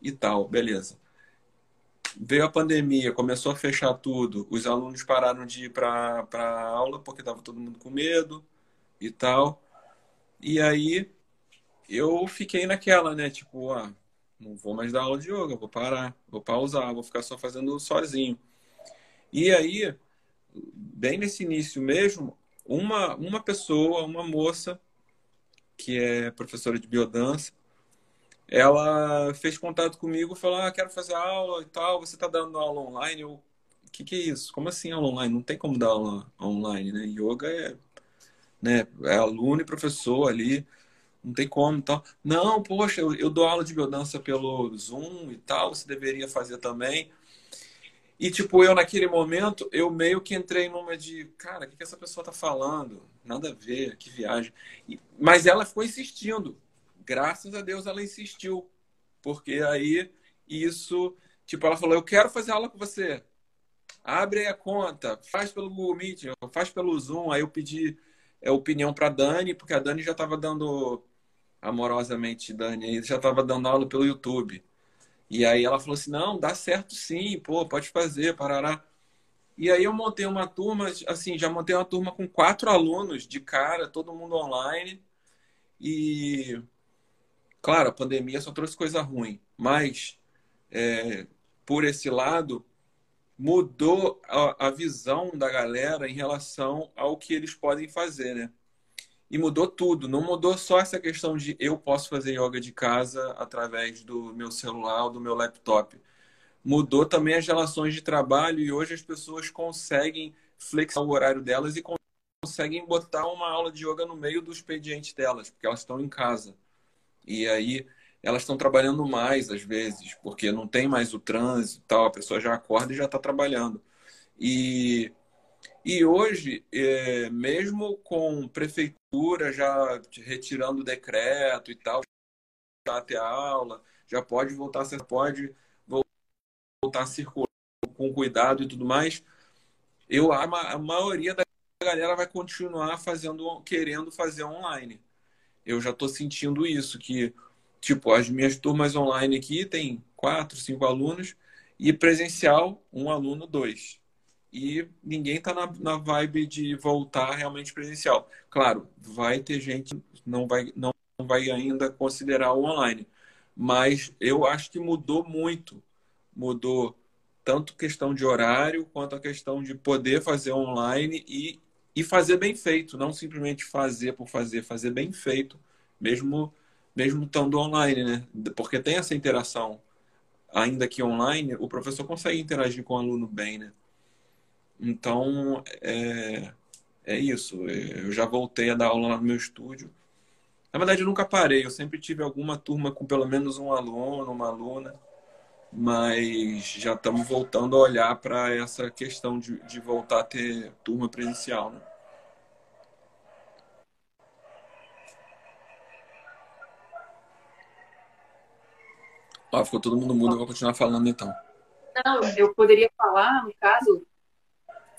Speaker 2: e tal, beleza. Veio a pandemia, começou a fechar tudo, os alunos pararam de ir para a aula porque estava todo mundo com medo e tal. E aí eu fiquei naquela, né? Tipo, ah, não vou mais dar aula de yoga, vou parar, vou pausar, vou ficar só fazendo sozinho. E aí, bem nesse início mesmo, uma, uma pessoa, uma moça, que é professora de biodança, ela fez contato comigo, falou: ah, quero fazer aula e tal, você está dando aula online? Eu, o que, que é isso? Como assim aula online? Não tem como dar aula online, né? Yoga é, né, é aluno e professor ali não tem como e tal. Não, poxa, eu, eu dou aula de biodança pelo Zoom e tal, você deveria fazer também. E, tipo, eu naquele momento, eu meio que entrei numa de, cara, o que, que essa pessoa tá falando? Nada a ver, que viagem. E, mas ela ficou insistindo. Graças a Deus ela insistiu. Porque aí, isso, tipo, ela falou, eu quero fazer aula com você. Abre a conta, faz pelo Google Meet, faz pelo Zoom. Aí eu pedi é, opinião para Dani, porque a Dani já estava dando amorosamente Dani já estava dando aula pelo YouTube. E aí ela falou assim: não, dá certo sim, pô, pode fazer, parará. E aí eu montei uma turma, assim, já montei uma turma com quatro alunos de cara, todo mundo online. E claro, a pandemia só trouxe coisa ruim, mas é, por esse lado mudou a, a visão da galera em relação ao que eles podem fazer, né? E mudou tudo. Não mudou só essa questão de eu posso fazer yoga de casa através do meu celular ou do meu laptop. Mudou também as relações de trabalho e hoje as pessoas conseguem flexar o horário delas e conseguem botar uma aula de yoga no meio do expediente delas, porque elas estão em casa. E aí elas estão trabalhando mais às vezes, porque não tem mais o trânsito e tal, a pessoa já acorda e já está trabalhando. E e hoje, é, mesmo com prefeitura já retirando o decreto e tal, já até a aula, já pode voltar, pode voltar a circular com cuidado e tudo mais, eu a maioria da galera vai continuar fazendo, querendo fazer online. Eu já estou sentindo isso, que tipo, as minhas turmas online aqui tem quatro, cinco alunos, e presencial, um aluno, dois e ninguém está na, na vibe de voltar realmente presencial. Claro, vai ter gente não vai não vai ainda considerar o online, mas eu acho que mudou muito, mudou tanto questão de horário quanto a questão de poder fazer online e, e fazer bem feito, não simplesmente fazer por fazer, fazer bem feito, mesmo mesmo estando online, né? Porque tem essa interação, ainda que online, o professor consegue interagir com o aluno bem, né? Então, é, é isso. Eu já voltei a dar aula lá no meu estúdio. Na verdade, eu nunca parei. Eu sempre tive alguma turma com pelo menos um aluno, uma aluna. Mas já estamos voltando a olhar para essa questão de, de voltar a ter turma presencial, né? Ó, ficou todo mundo mudo, eu vou continuar falando então.
Speaker 4: Não, eu poderia falar, no caso,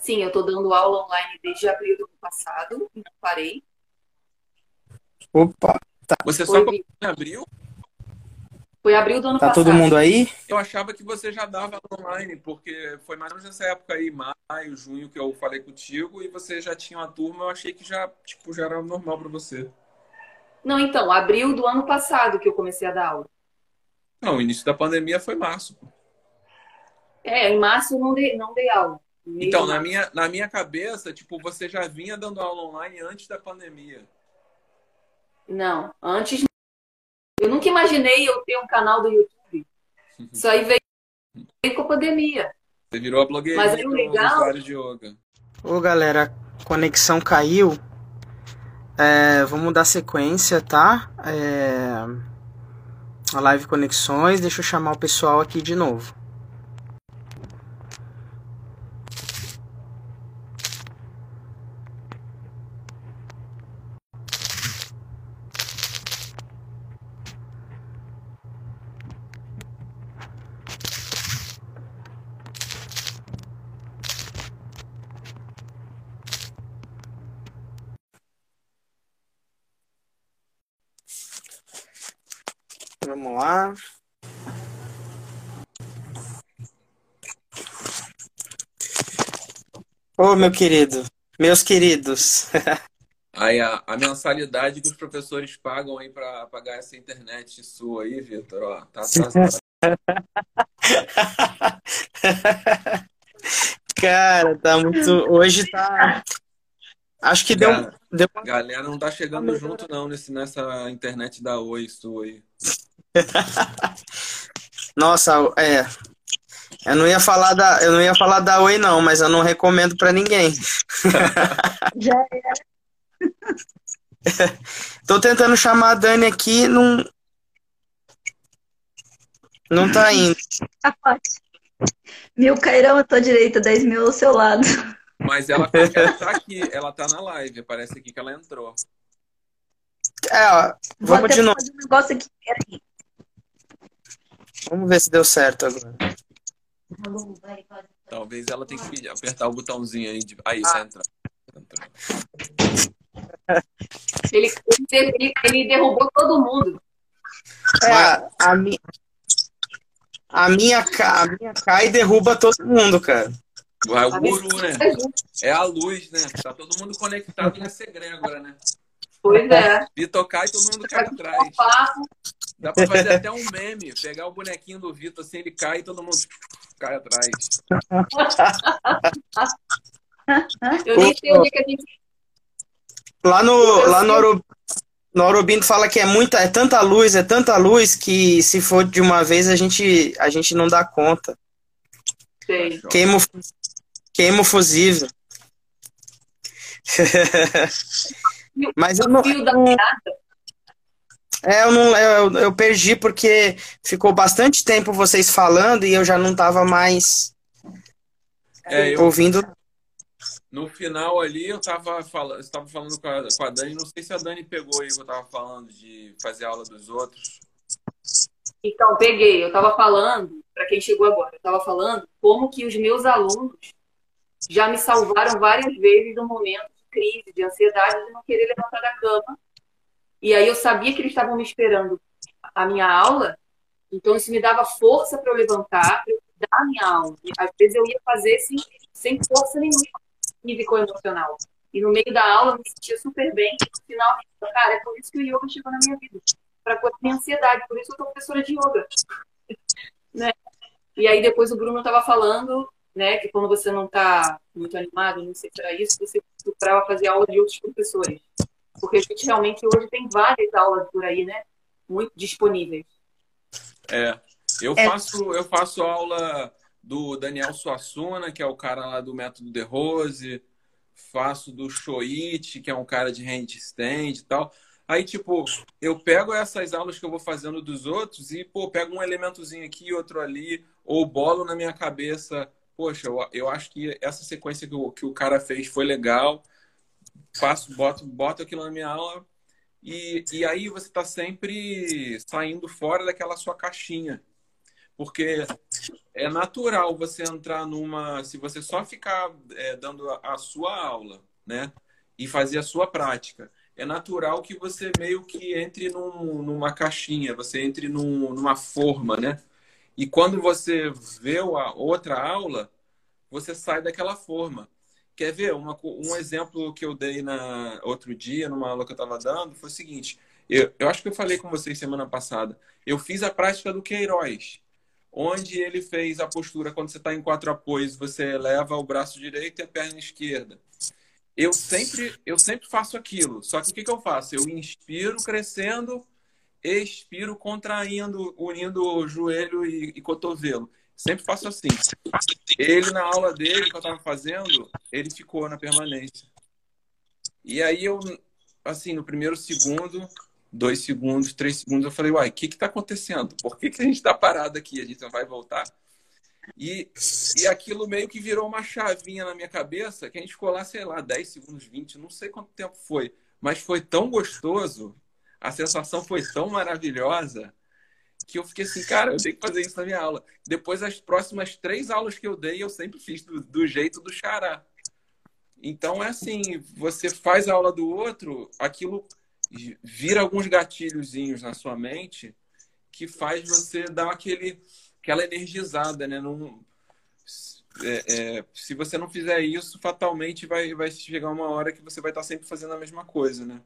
Speaker 4: Sim, eu estou dando aula online desde abril do ano passado, não parei.
Speaker 1: Opa!
Speaker 2: Tá. Você só começou em abril?
Speaker 4: Foi abril do ano
Speaker 1: tá
Speaker 4: passado.
Speaker 1: Tá todo mundo aí?
Speaker 2: Eu achava que você já dava online, porque foi mais ou menos nessa época aí, maio, junho, que eu falei contigo, e você já tinha uma turma, eu achei que já, tipo, já era normal para você.
Speaker 4: Não, então, abril do ano passado que eu comecei a dar aula.
Speaker 2: Não, o início da pandemia foi março.
Speaker 4: É, em março eu não dei, não dei aula.
Speaker 2: Então, na minha, na minha cabeça, tipo, você já vinha dando aula online antes da pandemia.
Speaker 4: Não, antes. Eu nunca imaginei eu ter um canal do YouTube. Isso aí veio, veio com a pandemia.
Speaker 2: Você virou a blogueirinha
Speaker 4: Mas é legal.
Speaker 2: de yoga.
Speaker 1: Ô, galera, a conexão caiu. É, vamos dar sequência, tá? É, a live conexões. Deixa eu chamar o pessoal aqui de novo. Vamos lá. Ô, oh, meu querido, meus queridos.
Speaker 2: aí a, a, mensalidade que os professores pagam aí para pagar essa internet sua aí, Vitor, ó, tá, tá...
Speaker 1: Cara, tá muito. Hoje tá. Acho que deu. deu...
Speaker 2: Galera não tá chegando junto, não, nesse, nessa internet da Oi sua aí.
Speaker 1: Nossa, é. Eu não ia falar da, eu não ia falar da Oi não, mas eu não recomendo para ninguém. Já era. Tô tentando chamar a Dani aqui, não não tá indo.
Speaker 3: Mil cairão à tua direita, 10 mil ao seu lado.
Speaker 2: Mas ela, ela tá aqui, ela tá na live, parece aqui que ela entrou.
Speaker 1: É, ó, vamos de novo.
Speaker 3: Um negócio aqui, peraí.
Speaker 1: Vamos ver se deu certo agora.
Speaker 2: Talvez ela tenha que apertar o botãozinho aí. De... Aí, ah. entra.
Speaker 4: Ele, ele, ele, derrubou todo mundo.
Speaker 1: É, a, a, minha, a, minha, a minha cai e derruba todo mundo, cara.
Speaker 2: É o guru, né? É a luz, né? Tá todo mundo conectado nessa egrégora, né?
Speaker 4: Pois é.
Speaker 2: Vitor cai e todo mundo cai atrás. Dá pra fazer até um meme, pegar o bonequinho do Vitor, assim, ele cai e todo mundo cai atrás.
Speaker 1: Eu nem sei onde é que a gente. Lá no, lá no, Oro, no Aurobindo fala que é muita, é tanta luz, é tanta luz que se for de uma vez a gente, a gente não dá conta. Sei. Queima, queima o fusível. Mas eu não. É, eu, não, eu, eu perdi porque ficou bastante tempo vocês falando e eu já não tava mais é, eu, ouvindo.
Speaker 2: No final ali eu tava falando, estava falando com a, com a Dani, não sei se a Dani pegou aí que eu tava falando de fazer aula dos outros.
Speaker 4: Então, peguei. Eu estava falando, para quem chegou agora, eu estava falando como que os meus alunos já me salvaram várias vezes do momento crise, de ansiedade, de não querer levantar da cama e aí eu sabia que eles estavam me esperando a minha aula, então isso me dava força para eu levantar, para eu dar a minha aula. E, às vezes eu ia fazer sem, sem força nenhuma, físico emocional. E no meio da aula eu me sentia super bem. E no final, cara, é por isso que o yoga chegou na minha vida. Para a minha ansiedade, por isso eu sou professora de yoga. né? E aí depois o Bruno estava falando, né, que quando você não está muito animado, não sei se era isso, você procurava fazer aula de outros professores. Porque a gente realmente hoje tem várias aulas por aí, né? Muito disponíveis.
Speaker 2: É. Eu é. faço, eu faço aula do Daniel Suassuna, que é o cara lá do Método de Rose. Faço do Shoichi, que é um cara de handstand e tal. Aí, tipo, eu pego essas aulas que eu vou fazendo dos outros e, pô, pego um elementozinho aqui, outro ali, ou bolo na minha cabeça. Poxa, eu, eu acho que essa sequência que o, que o cara fez foi legal faço, boto, boto aquilo na minha aula e, e aí você está sempre saindo fora daquela sua caixinha. Porque é natural você entrar numa. Se você só ficar é, dando a, a, sua aula, né? E fazer a sua prática, é natural que você meio que entre num, numa caixinha, você entre num, numa forma, né? E quando você vê a outra aula, você sai daquela forma. Quer ver? Uma, um exemplo que eu dei na outro dia, numa aula que eu estava dando, foi o seguinte. Eu, eu acho que eu falei com vocês semana passada. Eu fiz a prática do Queiroz, onde ele fez a postura quando você está em quatro apoios, você eleva o braço direito e a perna esquerda. Eu sempre, eu sempre faço aquilo. Só que o que, que eu faço? Eu inspiro crescendo, expiro contraindo, unindo joelho e, e cotovelo. Sempre faço assim. Ele, na aula dele, que eu estava fazendo, ele ficou na permanência. E aí eu, assim, no primeiro segundo, dois segundos, três segundos, eu falei, uai, o que está acontecendo? Por que, que a gente está parado aqui? A gente não vai voltar? E, e aquilo meio que virou uma chavinha na minha cabeça que a gente ficou lá, sei lá, 10 segundos, 20, não sei quanto tempo foi. Mas foi tão gostoso, a sensação foi tão maravilhosa que eu fiquei assim, cara, eu tenho que fazer isso na minha aula. Depois, as próximas três aulas que eu dei, eu sempre fiz do, do jeito do xará. Então, é assim, você faz a aula do outro, aquilo vira alguns gatilhozinhos na sua mente que faz você dar aquele, aquela energizada, né? É, é, se você não fizer isso, fatalmente vai, vai chegar uma hora que você vai estar sempre fazendo a mesma coisa, né?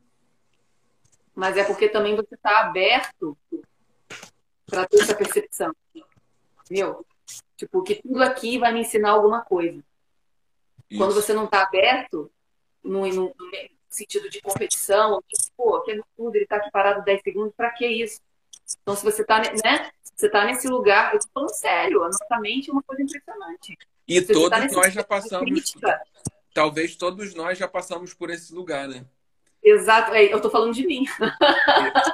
Speaker 4: Mas é porque também você está aberto para ter essa percepção. Entendeu? Tipo, que tudo aqui vai me ensinar alguma coisa. Isso. Quando você não está aberto, no, no, no, sentido de competição, pô, que tudo, ele está aqui parado 10 segundos, para que isso? Então, se você está né, você tá nesse lugar, eu tô falando sério, a nossa mente é uma coisa impressionante.
Speaker 2: E se todos tá nós já passamos. Crítica, talvez todos nós já passamos por esse lugar, né?
Speaker 4: Exato, é, eu tô falando de mim.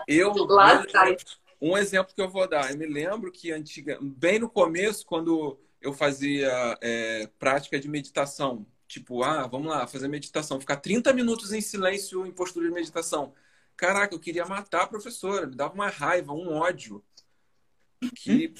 Speaker 2: Eu, Lá atrás. Um exemplo que eu vou dar, eu me lembro que antiga, bem no começo, quando eu fazia é, prática de meditação, tipo, ah, vamos lá, fazer meditação, ficar 30 minutos em silêncio em postura de meditação. Caraca, eu queria matar a professora, me dava uma raiva, um ódio. Que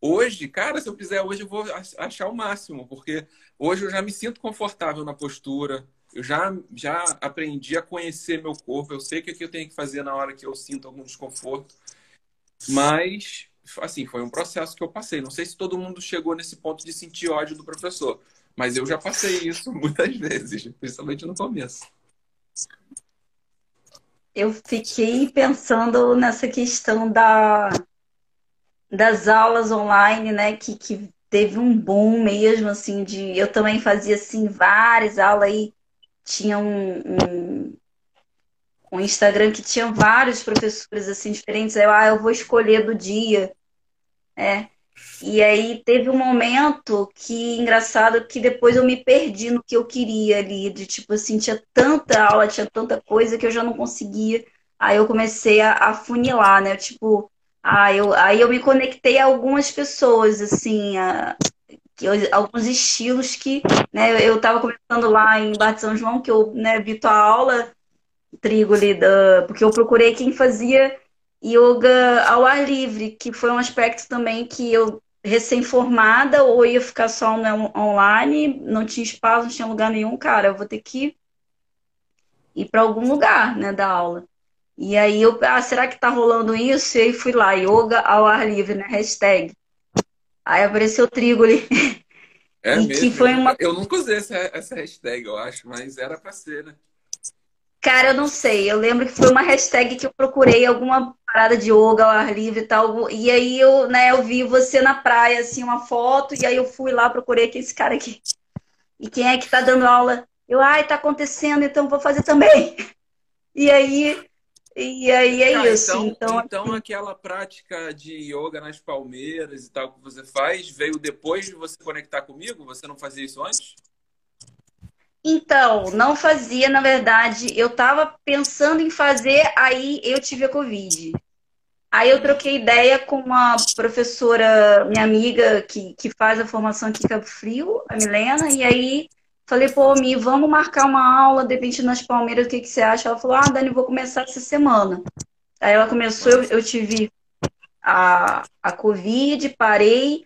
Speaker 2: hoje, cara, se eu quiser hoje eu vou achar o máximo, porque hoje eu já me sinto confortável na postura, eu já, já aprendi a conhecer meu corpo, eu sei o que, que eu tenho que fazer na hora que eu sinto algum desconforto. Mas, assim, foi um processo que eu passei. Não sei se todo mundo chegou nesse ponto de sentir ódio do professor, mas eu já passei isso muitas vezes, principalmente no começo.
Speaker 3: eu fiquei pensando nessa questão da, das aulas online, né? Que, que teve um boom mesmo, assim, de. Eu também fazia assim várias aulas aí. Tinha um, um, um Instagram que tinha vários professores assim diferentes. Aí eu, ah, eu vou escolher do dia. É. E aí teve um momento que, engraçado, que depois eu me perdi no que eu queria ali, de tipo assim, tinha tanta aula, tinha tanta coisa que eu já não conseguia. Aí eu comecei a, a funilar, né? Tipo, ah, eu, aí eu me conectei a algumas pessoas, assim, a, que alguns estilos que, né, eu estava começando lá em Bar de São João, que eu, né, vi tua aula, trigo ali, da, porque eu procurei quem fazia yoga ao ar livre, que foi um aspecto também que eu, recém-formada, ou ia ficar só no, online, não tinha espaço, não tinha lugar nenhum, cara, eu vou ter que ir para algum lugar, né, da aula. E aí eu, ah, será que tá rolando isso? E aí fui lá, yoga ao ar livre, né? Hashtag. Aí apareceu o trigo ali.
Speaker 2: É e mesmo? Que foi uma... Eu nunca usei essa, essa hashtag, eu acho, mas era pra ser, né?
Speaker 3: Cara, eu não sei. Eu lembro que foi uma hashtag que eu procurei alguma parada de yoga ao ar livre e tal. E aí eu, né, eu vi você na praia, assim, uma foto, e aí eu fui lá, procurei é esse cara aqui. E quem é que tá dando aula? Eu, ai, tá acontecendo, então vou fazer também. E aí e aí é ah, isso.
Speaker 2: Então, então, então, aquela prática de yoga nas palmeiras e tal que você faz veio depois de você conectar comigo? Você não fazia isso antes?
Speaker 3: Então, não fazia, na verdade, eu estava pensando em fazer, aí eu tive a Covid. Aí eu troquei ideia com uma professora, minha amiga, que, que faz a formação aqui em Cabo Frio, a Milena, e aí Falei, pô, Mi, vamos marcar uma aula, de repente nas Palmeiras, o que, que você acha? Ela falou, ah, Dani, vou começar essa semana. Aí ela começou, eu, eu tive a, a Covid, parei,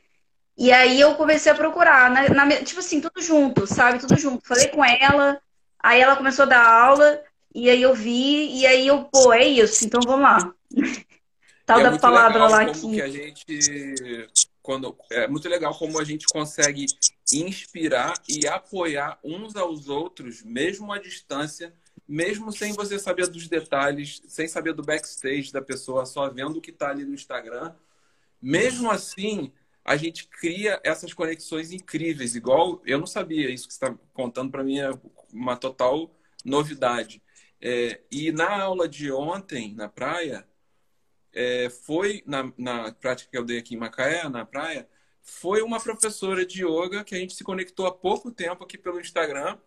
Speaker 3: e aí eu comecei a procurar, na, na, tipo assim, tudo junto, sabe? Tudo junto. Falei com ela, aí ela começou a dar aula, e aí eu vi, e aí eu, pô, é isso, então vamos lá. Tal é da palavra lá
Speaker 2: que... que a gente quando é muito legal como a gente consegue inspirar e apoiar uns aos outros, mesmo à distância, mesmo sem você saber dos detalhes, sem saber do backstage da pessoa, só vendo o que está ali no Instagram. Mesmo assim, a gente cria essas conexões incríveis. Igual eu não sabia isso que você está contando para mim é uma total novidade. É, e na aula de ontem na praia é, foi na, na prática que eu dei aqui em Macaé, na praia, foi uma professora de yoga que a gente se conectou há pouco tempo aqui pelo Instagram.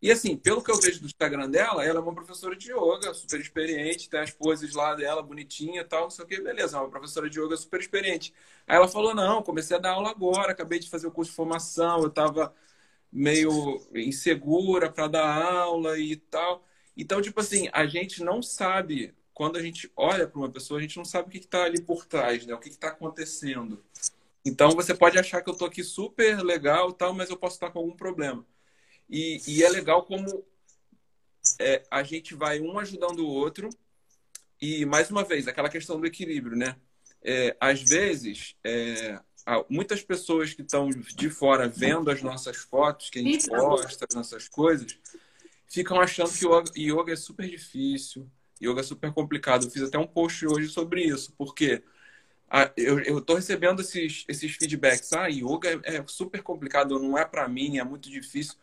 Speaker 2: E assim, pelo que eu vejo do Instagram dela, ela é uma professora de yoga, super experiente, tem as poses lá dela, bonitinha e tal, não sei o que, beleza, é uma professora de yoga super experiente. Aí ela falou: não, comecei a dar aula agora, acabei de fazer o curso de formação, eu estava meio insegura para dar aula e tal. Então, tipo assim, a gente não sabe quando a gente olha para uma pessoa, a gente não sabe o que está ali por trás, né? O que está acontecendo. Então você pode achar que eu estou aqui super legal, tal, mas eu posso estar com algum problema. E, e é legal como é, a gente vai um ajudando o outro. E mais uma vez, aquela questão do equilíbrio, né? É, às vezes, é, muitas pessoas que estão de fora vendo as nossas fotos, que a gente posta, as nossas coisas, ficam achando que o yoga é super difícil, Yoga é super complicado. Eu fiz até um post hoje sobre isso, porque eu, eu tô recebendo esses, esses feedbacks. Ah, yoga é, é super complicado, não é para mim, é muito difícil.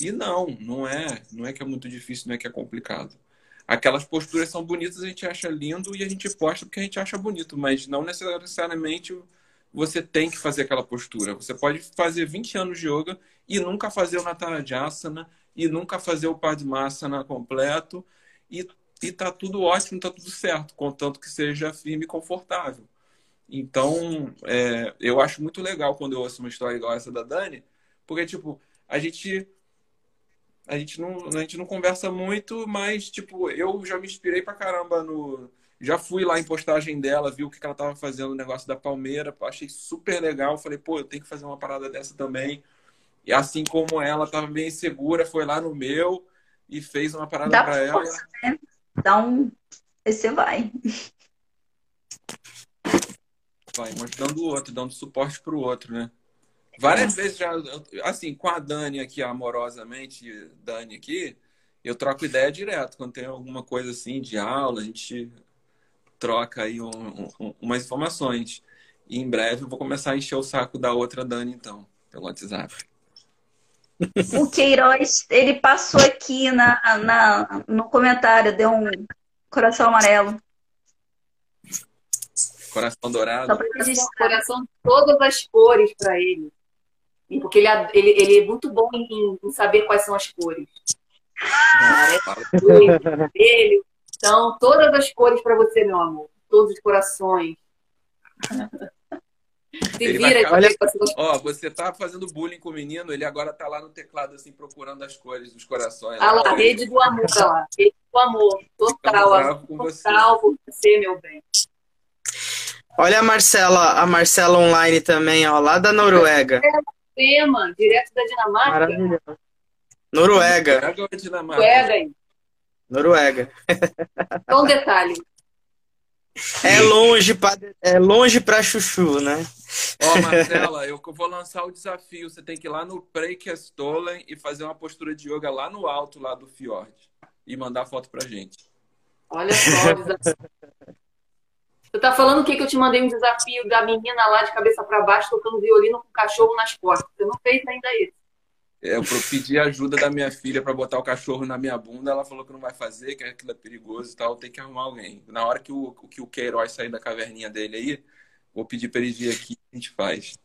Speaker 2: E não, não é. Não é que é muito difícil, não é que é complicado. Aquelas posturas são bonitas, a gente acha lindo e a gente posta porque a gente acha bonito, mas não necessariamente você tem que fazer aquela postura. Você pode fazer 20 anos de yoga e nunca fazer o Natarajasana e nunca fazer o Padmasana completo e e tá tudo ótimo, tá tudo certo, contanto que seja firme e confortável. Então, é, eu acho muito legal quando eu ouço uma história igual essa da Dani, porque, tipo, a gente a gente não, a gente não conversa muito, mas, tipo, eu já me inspirei pra caramba no... Já fui lá em postagem dela, vi o que ela tava fazendo no negócio da Palmeira, achei super legal, falei, pô, eu tenho que fazer uma parada dessa também. E assim como ela tava bem segura, foi lá no meu e fez uma parada para ela. Né?
Speaker 3: dá um. Aí você vai.
Speaker 2: Vai, um ajudando o outro, dando suporte para o outro, né? Várias é. vezes já, assim, com a Dani aqui, amorosamente, Dani aqui, eu troco ideia direto. Quando tem alguma coisa assim de aula, a gente troca aí um, um, umas informações. E em breve eu vou começar a encher o saco da outra Dani, então, pelo WhatsApp.
Speaker 3: O Queiroz, ele passou aqui na, na, no comentário, deu um coração amarelo.
Speaker 2: Coração dourado.
Speaker 4: Coração de todas as cores para ele. Porque ele, ele, ele é muito bom em, em saber quais são as cores. vermelho. Então, todas as cores para você, meu amor. Todos os corações.
Speaker 2: Se ele vira, Olha, ó, você tá fazendo bullying com o menino, ele agora tá lá no teclado, assim, procurando as cores dos corações.
Speaker 4: Ah lá, rede do amor, tá lá. Rede do amor. Total, total por você, meu bem.
Speaker 1: Olha a Marcela, a Marcela online também, ó, lá da Noruega.
Speaker 4: Tema, direto da Dinamarca. Maravilhoso.
Speaker 1: Noruega.
Speaker 4: Noruega.
Speaker 1: Noruega.
Speaker 4: Só um detalhe.
Speaker 1: É longe para é longe para chuchu, né?
Speaker 2: Ó, Marcela, eu vou lançar o desafio. Você tem que ir lá no Preikestolen e fazer uma postura de yoga lá no alto, lá do fiord. E mandar foto pra gente.
Speaker 4: Olha só Você tá falando o que que eu te mandei um desafio da menina lá de cabeça para baixo tocando violino com o cachorro nas costas. Você não fez ainda isso.
Speaker 2: É, eu pedi ajuda da minha filha para botar o cachorro na minha bunda. Ela falou que não vai fazer, que aquilo é perigoso e tal. Tem que arrumar alguém. Na hora que o, que o Queiroz sair da caverninha dele aí, vou pedir para ele vir aqui e a gente faz.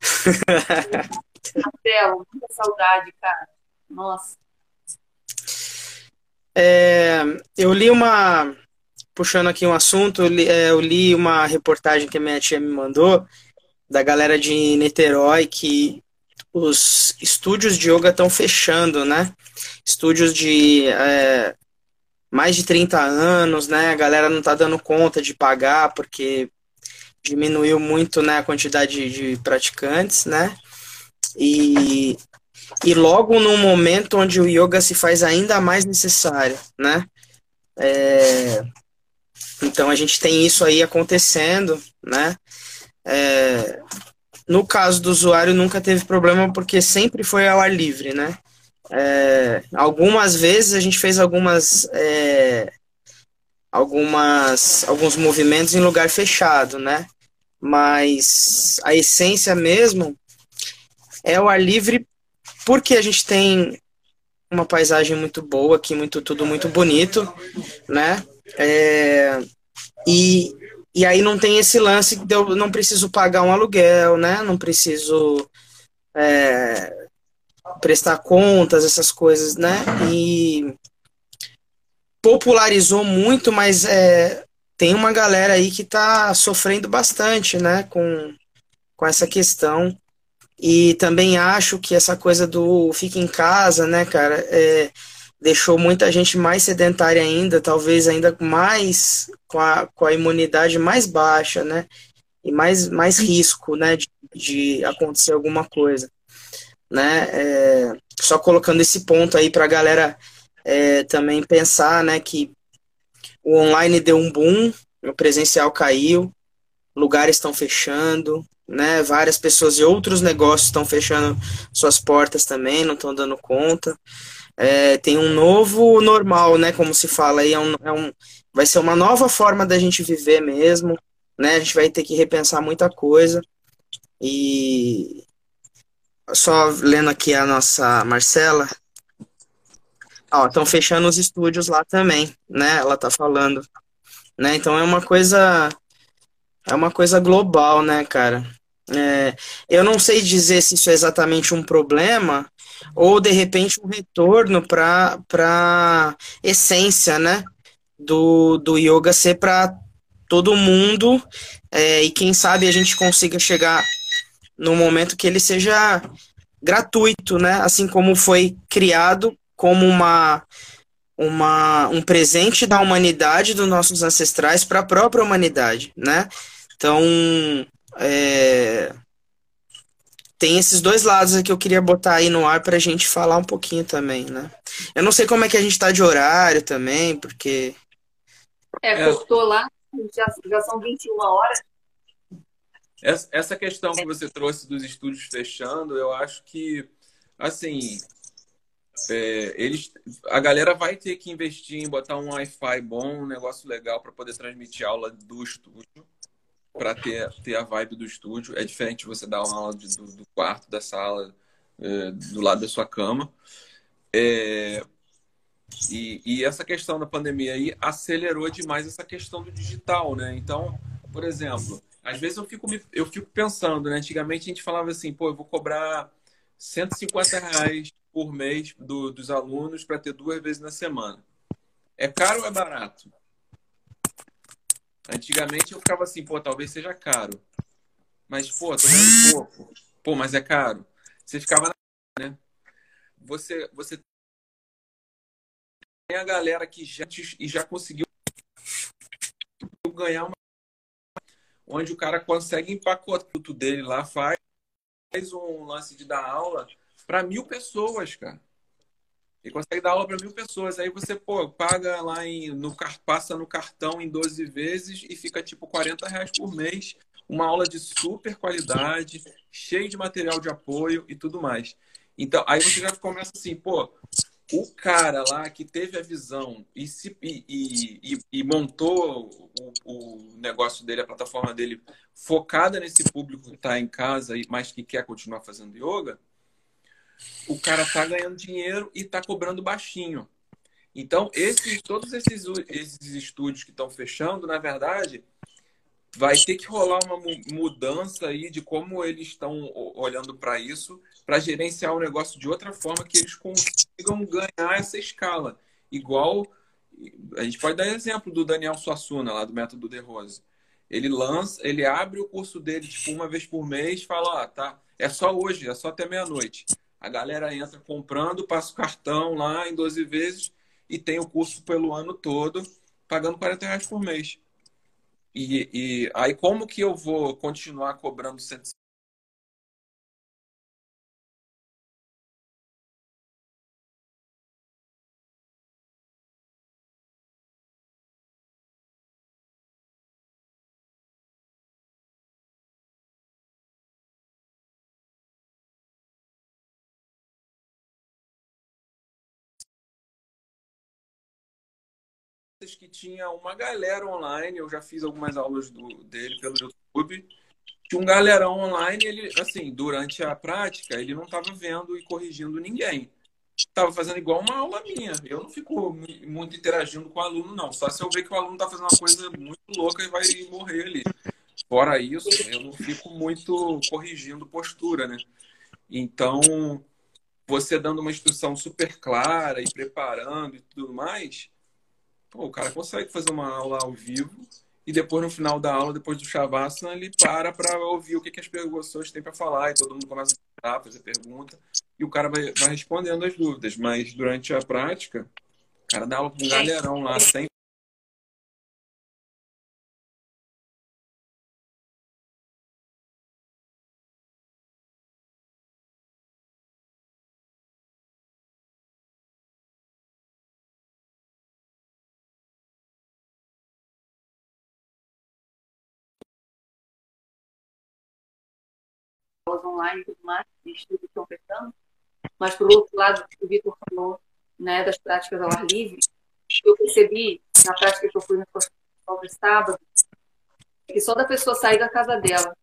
Speaker 4: Marcelo, muita saudade, cara. Nossa.
Speaker 1: É, eu li uma. Puxando aqui um assunto, eu li, é, eu li uma reportagem que a minha tia me mandou da galera de Niterói que os estúdios de yoga estão fechando, né? Estúdios de é, mais de 30 anos, né? A galera não está dando conta de pagar porque diminuiu muito né, a quantidade de praticantes, né? E, e logo no momento onde o yoga se faz ainda mais necessário, né? É, então a gente tem isso aí acontecendo, né? É, no caso do usuário, nunca teve problema porque sempre foi ao ar livre, né? É, algumas vezes a gente fez algumas, é, algumas, alguns movimentos em lugar fechado, né? Mas a essência mesmo é o ar livre porque a gente tem uma paisagem muito boa aqui, muito tudo muito bonito, né? É, e e aí não tem esse lance que eu não preciso pagar um aluguel, né? Não preciso é, prestar contas, essas coisas, né? E popularizou muito, mas é, tem uma galera aí que está sofrendo bastante, né? Com, com essa questão. E também acho que essa coisa do fica em casa, né, cara? É, deixou muita gente mais sedentária ainda, talvez ainda mais com a, com a imunidade mais baixa, né? E mais, mais risco, né, de, de acontecer alguma coisa, né? É, só colocando esse ponto aí para a galera é, também pensar, né, que o online deu um boom, o presencial caiu, lugares estão fechando, né? Várias pessoas e outros negócios estão fechando suas portas também, não estão dando conta é, tem um novo normal, né? Como se fala aí, é um, é um, vai ser uma nova forma da gente viver mesmo, né? A gente vai ter que repensar muita coisa. E só lendo aqui a nossa Marcela. Ó, estão fechando os estúdios lá também, né? Ela tá falando. Né? Então é uma coisa. É uma coisa global, né, cara? É, eu não sei dizer se isso é exatamente um problema ou de repente um retorno para a essência, né? Do, do yoga ser para todo mundo é, e quem sabe a gente consiga chegar no momento que ele seja gratuito, né? Assim como foi criado como uma, uma um presente da humanidade dos nossos ancestrais para a própria humanidade, né? Então é, tem esses dois lados que eu queria botar aí no ar para a gente falar um pouquinho também, né? Eu não sei como é que a gente está de horário também, porque.
Speaker 4: É, cortou lá, já, já são 21 horas.
Speaker 2: Essa questão que você trouxe dos estúdios fechando, eu acho que, assim, é, eles, a galera vai ter que investir em botar um Wi-Fi bom, um negócio legal para poder transmitir aula do estúdio, para ter, ter a vibe do estúdio. É diferente você dar uma aula de, do, do, quarto, da sala, é, do lado da sua cama. É, e, e, essa questão da pandemia aí acelerou demais essa questão do digital, né? Então, por exemplo, às vezes eu fico, eu fico pensando, né? Antigamente a gente falava assim, pô, eu vou cobrar 150 reais por mês do, dos alunos para ter duas vezes na semana. É caro ou é barato? Antigamente eu ficava assim, pô, talvez seja caro. Mas, pô, tô ganhando pouco. Pô, mas é caro. Você ficava na. Né? Você, você tem a galera que já, e já conseguiu ganhar uma. Onde o cara consegue empacotar tudo dele lá, faz um lance de dar aula para mil pessoas, cara. Ele consegue dar aula para mil pessoas. Aí você, pô, paga lá em, no passa no cartão em 12 vezes e fica tipo 40 reais por mês. Uma aula de super qualidade, cheio de material de apoio e tudo mais. Então, aí você já começa assim, pô, o cara lá que teve a visão e, se, e, e, e montou o, o, negócio dele, a plataforma dele, focada nesse público que está em casa, mas que quer continuar fazendo yoga, o cara tá ganhando dinheiro e tá cobrando baixinho. Então, esses, todos esses, esses estúdios que estão fechando, na verdade, vai ter que rolar uma mudança aí de como eles estão olhando para isso, para gerenciar o negócio de outra forma que eles consigam ganhar essa escala. Igual, a gente pode dar exemplo do Daniel Suassuna, lá do Método De Rose. Ele lança, ele abre o curso dele tipo uma vez por mês, fala, ah, tá, é só hoje, é só até meia-noite. A galera entra comprando, passa o cartão lá em 12 vezes e tem o curso pelo ano todo, pagando 40 reais por mês. E, e aí, como que eu vou continuar cobrando 150 que tinha uma galera online, eu já fiz algumas aulas do, dele pelo YouTube. Tinha um galerão online, ele, assim, durante a prática, ele não estava vendo e corrigindo ninguém. Estava fazendo igual uma aula minha. Eu não fico muito interagindo com o aluno, não. Só se eu ver que o aluno está fazendo uma coisa muito louca e vai morrer ali. Fora isso, eu não fico muito corrigindo postura, né? Então, você dando uma instrução super clara e preparando e tudo mais, Pô, o cara consegue fazer uma aula ao vivo e depois, no final da aula, depois do Shavasana, ele para para ouvir o que, que as pessoas têm para falar e todo mundo começa a fazer pergunta e o cara vai, vai respondendo as dúvidas. Mas durante a prática, o cara dá aula com um galerão lá, sem
Speaker 4: aulas online e tudo mais, estudos estão fechando. Mas, por outro lado, o Vitor falou né, das práticas ao ar livre, eu percebi, na prática que eu fui no sábado, que só da pessoa sair da casa dela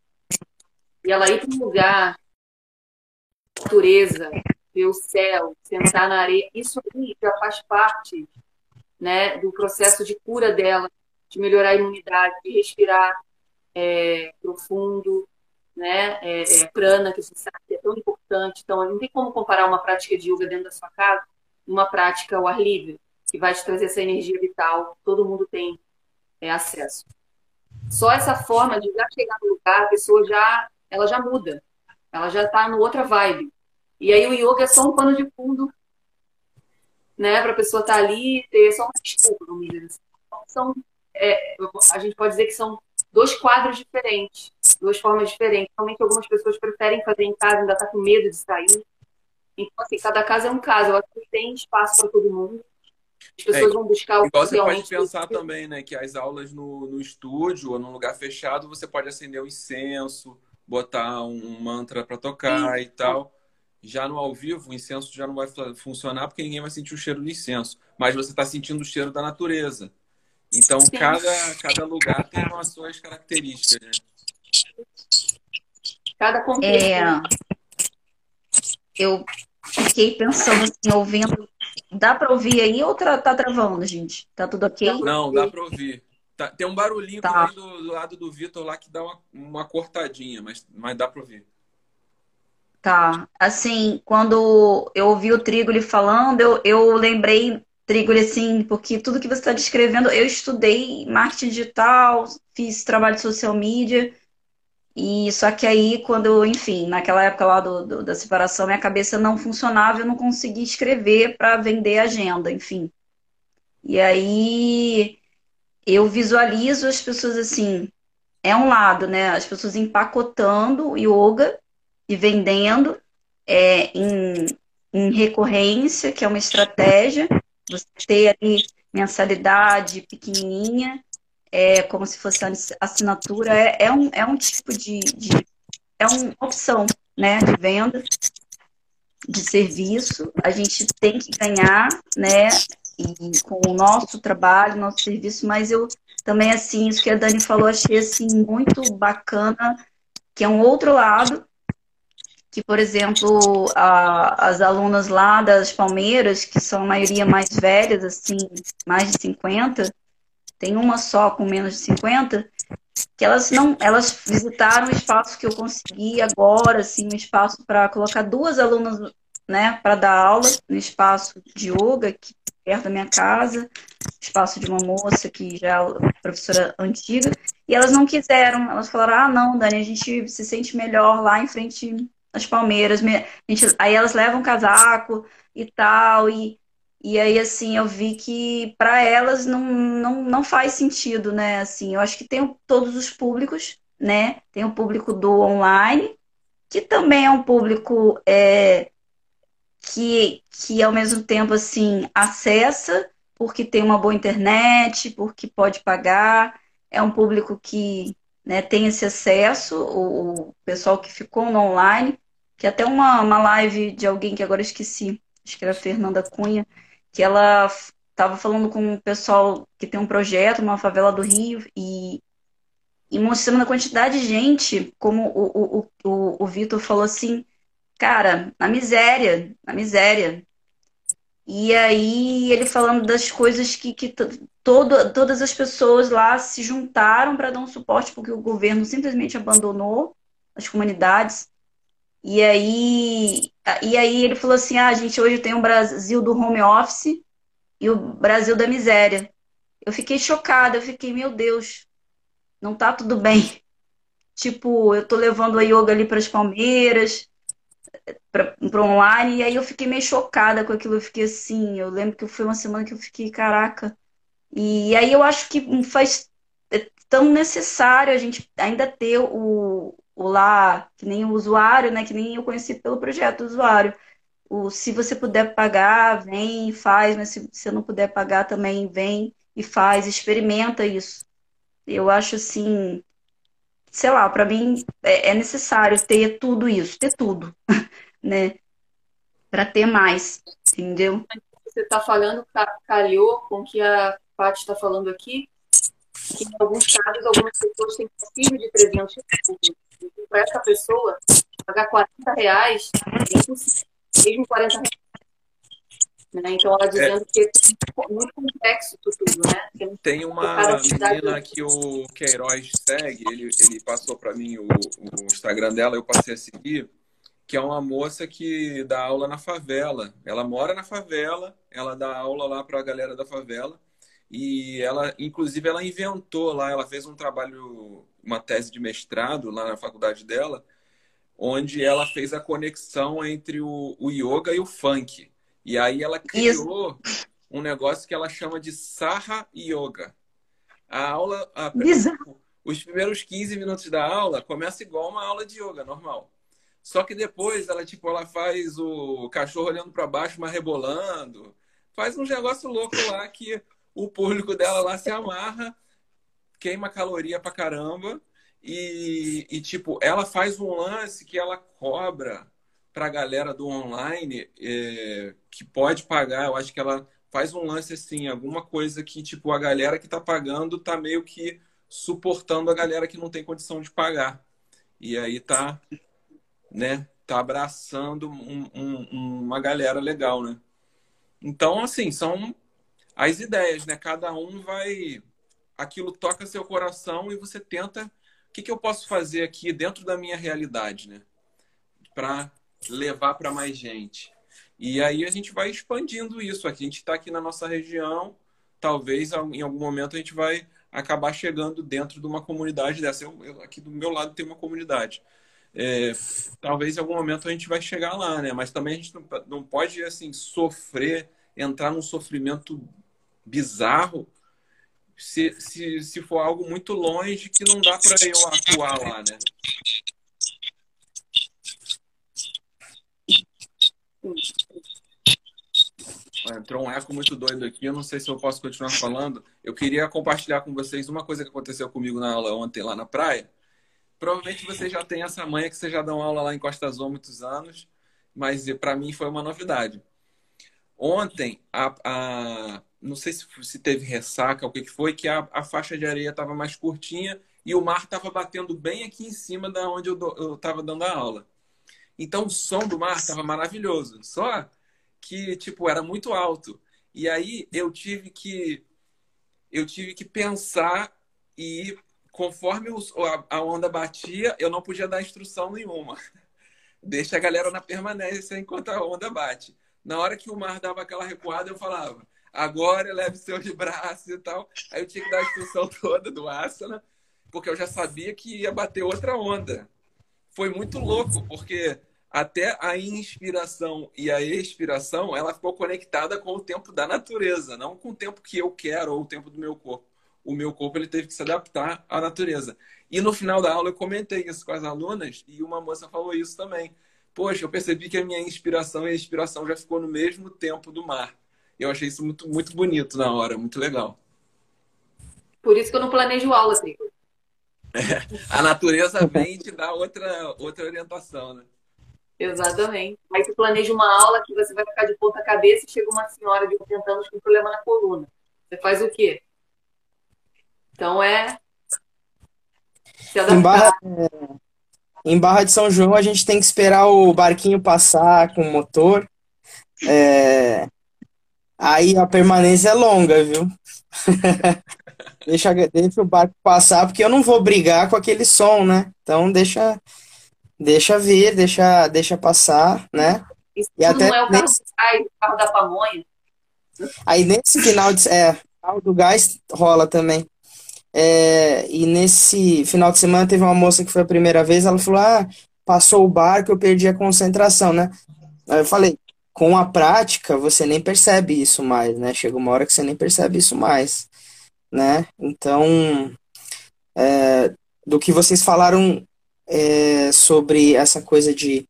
Speaker 4: e ela ir para um lugar, natureza, ver o céu, sentar na areia, isso aí já faz parte né, do processo de cura dela, de melhorar a imunidade, de respirar é, profundo, né, é, é, prana, que a gente sabe que é tão importante. Então, não tem como comparar uma prática de yoga dentro da sua casa uma prática ao ar livre, que vai te trazer essa energia vital, todo mundo tem é, acesso. Só essa forma de já chegar no lugar, a pessoa já, ela já muda, ela já está no outra vibe. E aí o yoga é só um pano de fundo, né, para a pessoa estar tá ali, ter só uma desculpa, vamos dizer assim. Então, são, é, a gente pode dizer que são dois quadros diferentes duas formas diferentes. Realmente algumas pessoas preferem fazer em casa, ainda tá com medo de sair. Então, assim, cada caso é um caso. Eu acho que tem espaço para todo mundo. As pessoas é, vão buscar o
Speaker 2: que você pode pensar também, né? Que as aulas no, no estúdio ou num lugar fechado, você pode acender o um incenso, botar um mantra para tocar Sim. e tal. Já no ao vivo, o incenso já não vai funcionar porque ninguém vai sentir o cheiro do incenso. Mas você está sentindo o cheiro da natureza. Então, cada, cada lugar tem as suas características, né?
Speaker 3: Cada contexto. É... Eu fiquei pensando assim, ouvindo. Dá para ouvir aí ou tá, tá travando, gente? Tá tudo ok?
Speaker 2: Não, dá para ouvir. Tá, tem um barulhinho tá. do, do, lado do Vitor lá que dá uma, uma cortadinha, mas, mas dá para ouvir.
Speaker 3: Tá. Assim, quando eu ouvi o Trigoli falando, eu, eu lembrei, Trigoli, assim, porque tudo que você está descrevendo, eu estudei marketing digital, fiz trabalho de social media, e só que aí, quando, enfim, naquela época lá do, do da separação, minha cabeça não funcionava, eu não conseguia escrever para vender agenda, enfim. E aí eu visualizo as pessoas assim, é um lado, né? As pessoas empacotando yoga e vendendo é, em, em recorrência, que é uma estratégia, você ter ali mensalidade pequenininha, é como se fosse assinatura, é, é, um, é um tipo de, de, é uma opção né, de venda de serviço. A gente tem que ganhar, né, e com o nosso trabalho, nosso serviço, mas eu também, assim, isso que a Dani falou, achei, assim, muito bacana, que é um outro lado, que, por exemplo, a, as alunas lá das Palmeiras, que são a maioria mais velhas, assim, mais de 50, tem uma só com menos de 50, que elas não, elas visitaram o espaço que eu consegui agora, assim, um espaço para colocar duas alunas, né, para dar aula no espaço de yoga, que perto da minha casa, espaço de uma moça que já é professora antiga, e elas não quiseram, elas falaram, ah, não, Dani, a gente se sente melhor lá em frente às palmeiras, gente, aí elas levam casaco e tal, e, e aí, assim, eu vi que para elas não, não, não faz sentido, né, assim, eu acho que tem todos os públicos, né, tem o público do online, que também é um público é, que, que ao mesmo tempo assim acessa porque tem uma boa internet, porque pode pagar, é um público que né, tem esse acesso, o, o, pessoal que ficou no online, que até uma, uma live de alguém que agora esqueci, acho que era a Fernanda Cunha, que ela estava falando com o pessoal que tem um projeto numa favela do Rio e, e mostrando a quantidade de gente, como o, o, o, o Vitor falou assim, cara, na miséria, na miséria. E aí ele falando das coisas que, que todo, todas as pessoas lá se juntaram para dar um suporte, porque o governo simplesmente abandonou as comunidades. E aí, e aí ele falou assim: ah, gente hoje tem um Brasil do home office e o Brasil da miséria. Eu fiquei chocada, eu fiquei, meu Deus, não tá tudo bem. Tipo, eu tô levando a yoga ali para as Palmeiras, para online, e aí eu fiquei meio chocada com aquilo, eu fiquei assim, eu lembro que foi uma semana que eu fiquei, caraca. E aí eu acho que faz é tão necessário a gente ainda ter o, lá, que nem o usuário, né, que nem eu conheci pelo projeto usuário. O, se você puder pagar, vem e faz, mas se você não puder pagar também, vem e faz, experimenta isso. Eu acho assim, sei lá, para mim é, é, necessário ter tudo isso, ter tudo, né? Para ter mais, entendeu?
Speaker 4: Você está falando, calhou com o que a Paty está falando aqui, que em alguns casos, algumas pessoas têm possível de 300 reais. Para essa pessoa, pagar 40 reais é impossível. Mesmo 40 reais né? Então, ela dizendo é. que é muito complexo tudo, né?
Speaker 2: Tem uma menina que o Queiroz segue, ele, ele passou para mim o, o Instagram dela, eu passei a seguir, que é uma moça que dá aula na favela. Ela mora na favela, ela dá aula lá para a galera da favela. E ela, inclusive, ela inventou lá, ela fez um trabalho, uma tese de mestrado lá na faculdade dela, onde ela fez a conexão entre o, o yoga e o funk. E aí ela criou Isso. um negócio que ela chama de Sarra Yoga. A aula, a, os primeiros 15 minutos da aula começa igual uma aula de yoga normal. Só que depois ela tipo ela faz o cachorro olhando para baixo, mas rebolando, faz um negócio louco lá que o público dela lá se amarra, queima caloria pra caramba e, e tipo ela faz um lance que ela cobra para a galera do online é, que pode pagar. Eu acho que ela faz um lance assim, alguma coisa que tipo a galera que está pagando está meio que suportando a galera que não tem condição de pagar. E aí tá, né, tá abraçando um, um, uma galera legal, né? Então, assim, são as ideias, né? Cada um vai. Aquilo toca seu coração e você tenta. O que, que eu posso fazer aqui dentro da minha realidade, né? Para levar para mais gente. E aí a gente vai expandindo isso. A gente está aqui na nossa região, talvez em algum momento a gente vai acabar chegando dentro de uma comunidade dessa. Eu, eu aqui do meu lado tem uma comunidade. É, talvez em algum momento a gente vai chegar lá, né? Mas também a gente não, não pode assim sofrer, entrar num sofrimento bizarro se, se, se for algo muito longe que não dá para eu atuar lá, né? Entrou um eco muito doido aqui, eu não sei se eu posso continuar falando. Eu queria compartilhar com vocês uma coisa que aconteceu comigo na aula ontem lá na praia. Provavelmente você já tem essa manha que você já dão aula lá em Costa Azul há muitos anos, mas para mim foi uma novidade. Ontem, a, a, não sei se, se teve ressaca o que foi, que a, a faixa de areia estava mais curtinha e o mar estava batendo bem aqui em cima da onde eu estava dando a aula. Então o som do mar estava maravilhoso. Só que, tipo, era muito alto. E aí eu tive que eu tive que pensar e conforme a onda batia, eu não podia dar instrução nenhuma. Deixa a galera na permanência enquanto a onda bate. Na hora que o mar dava aquela recuada, eu falava, agora leve seus braços e tal. Aí eu tinha que dar a instrução toda do asana, porque eu já sabia que ia bater outra onda. Foi muito louco, porque até a inspiração e a expiração, ela ficou conectada com o tempo da natureza, não com o tempo que eu quero ou o tempo do meu corpo. O meu corpo ele teve que se adaptar à natureza. E no final da aula eu comentei isso com as alunas e uma moça falou isso também. Poxa, eu percebi que a minha inspiração e a expiração já ficou no mesmo tempo do mar. Eu achei isso muito, muito bonito na hora, muito legal.
Speaker 4: Por isso que eu não planejo aula, Trigo.
Speaker 2: É, a natureza vem e te dá outra, outra orientação, né?
Speaker 4: Exatamente. Aí tu planeja uma aula que você vai ficar de ponta cabeça e chega uma senhora de 80 anos com problema na coluna. Você faz o quê? Então é.
Speaker 1: Em Barra, em Barra de São João, a gente tem que esperar o barquinho passar com o motor. É... Aí a permanência é longa, viu? deixa, deixa o barco passar, porque eu não vou brigar com aquele som, né? Então deixa deixa vir, deixa, deixa passar, né?
Speaker 4: Isso e até não é o carro nesse... do gás, o carro da pamonha.
Speaker 1: Aí nesse final de. É, o carro do gás rola também. É, e nesse final de semana teve uma moça que foi a primeira vez, ela falou: Ah, passou o barco, eu perdi a concentração, né? Aí eu falei, com a prática, você nem percebe isso mais, né? Chega uma hora que você nem percebe isso mais, né? Então, é, do que vocês falaram é, sobre essa coisa de,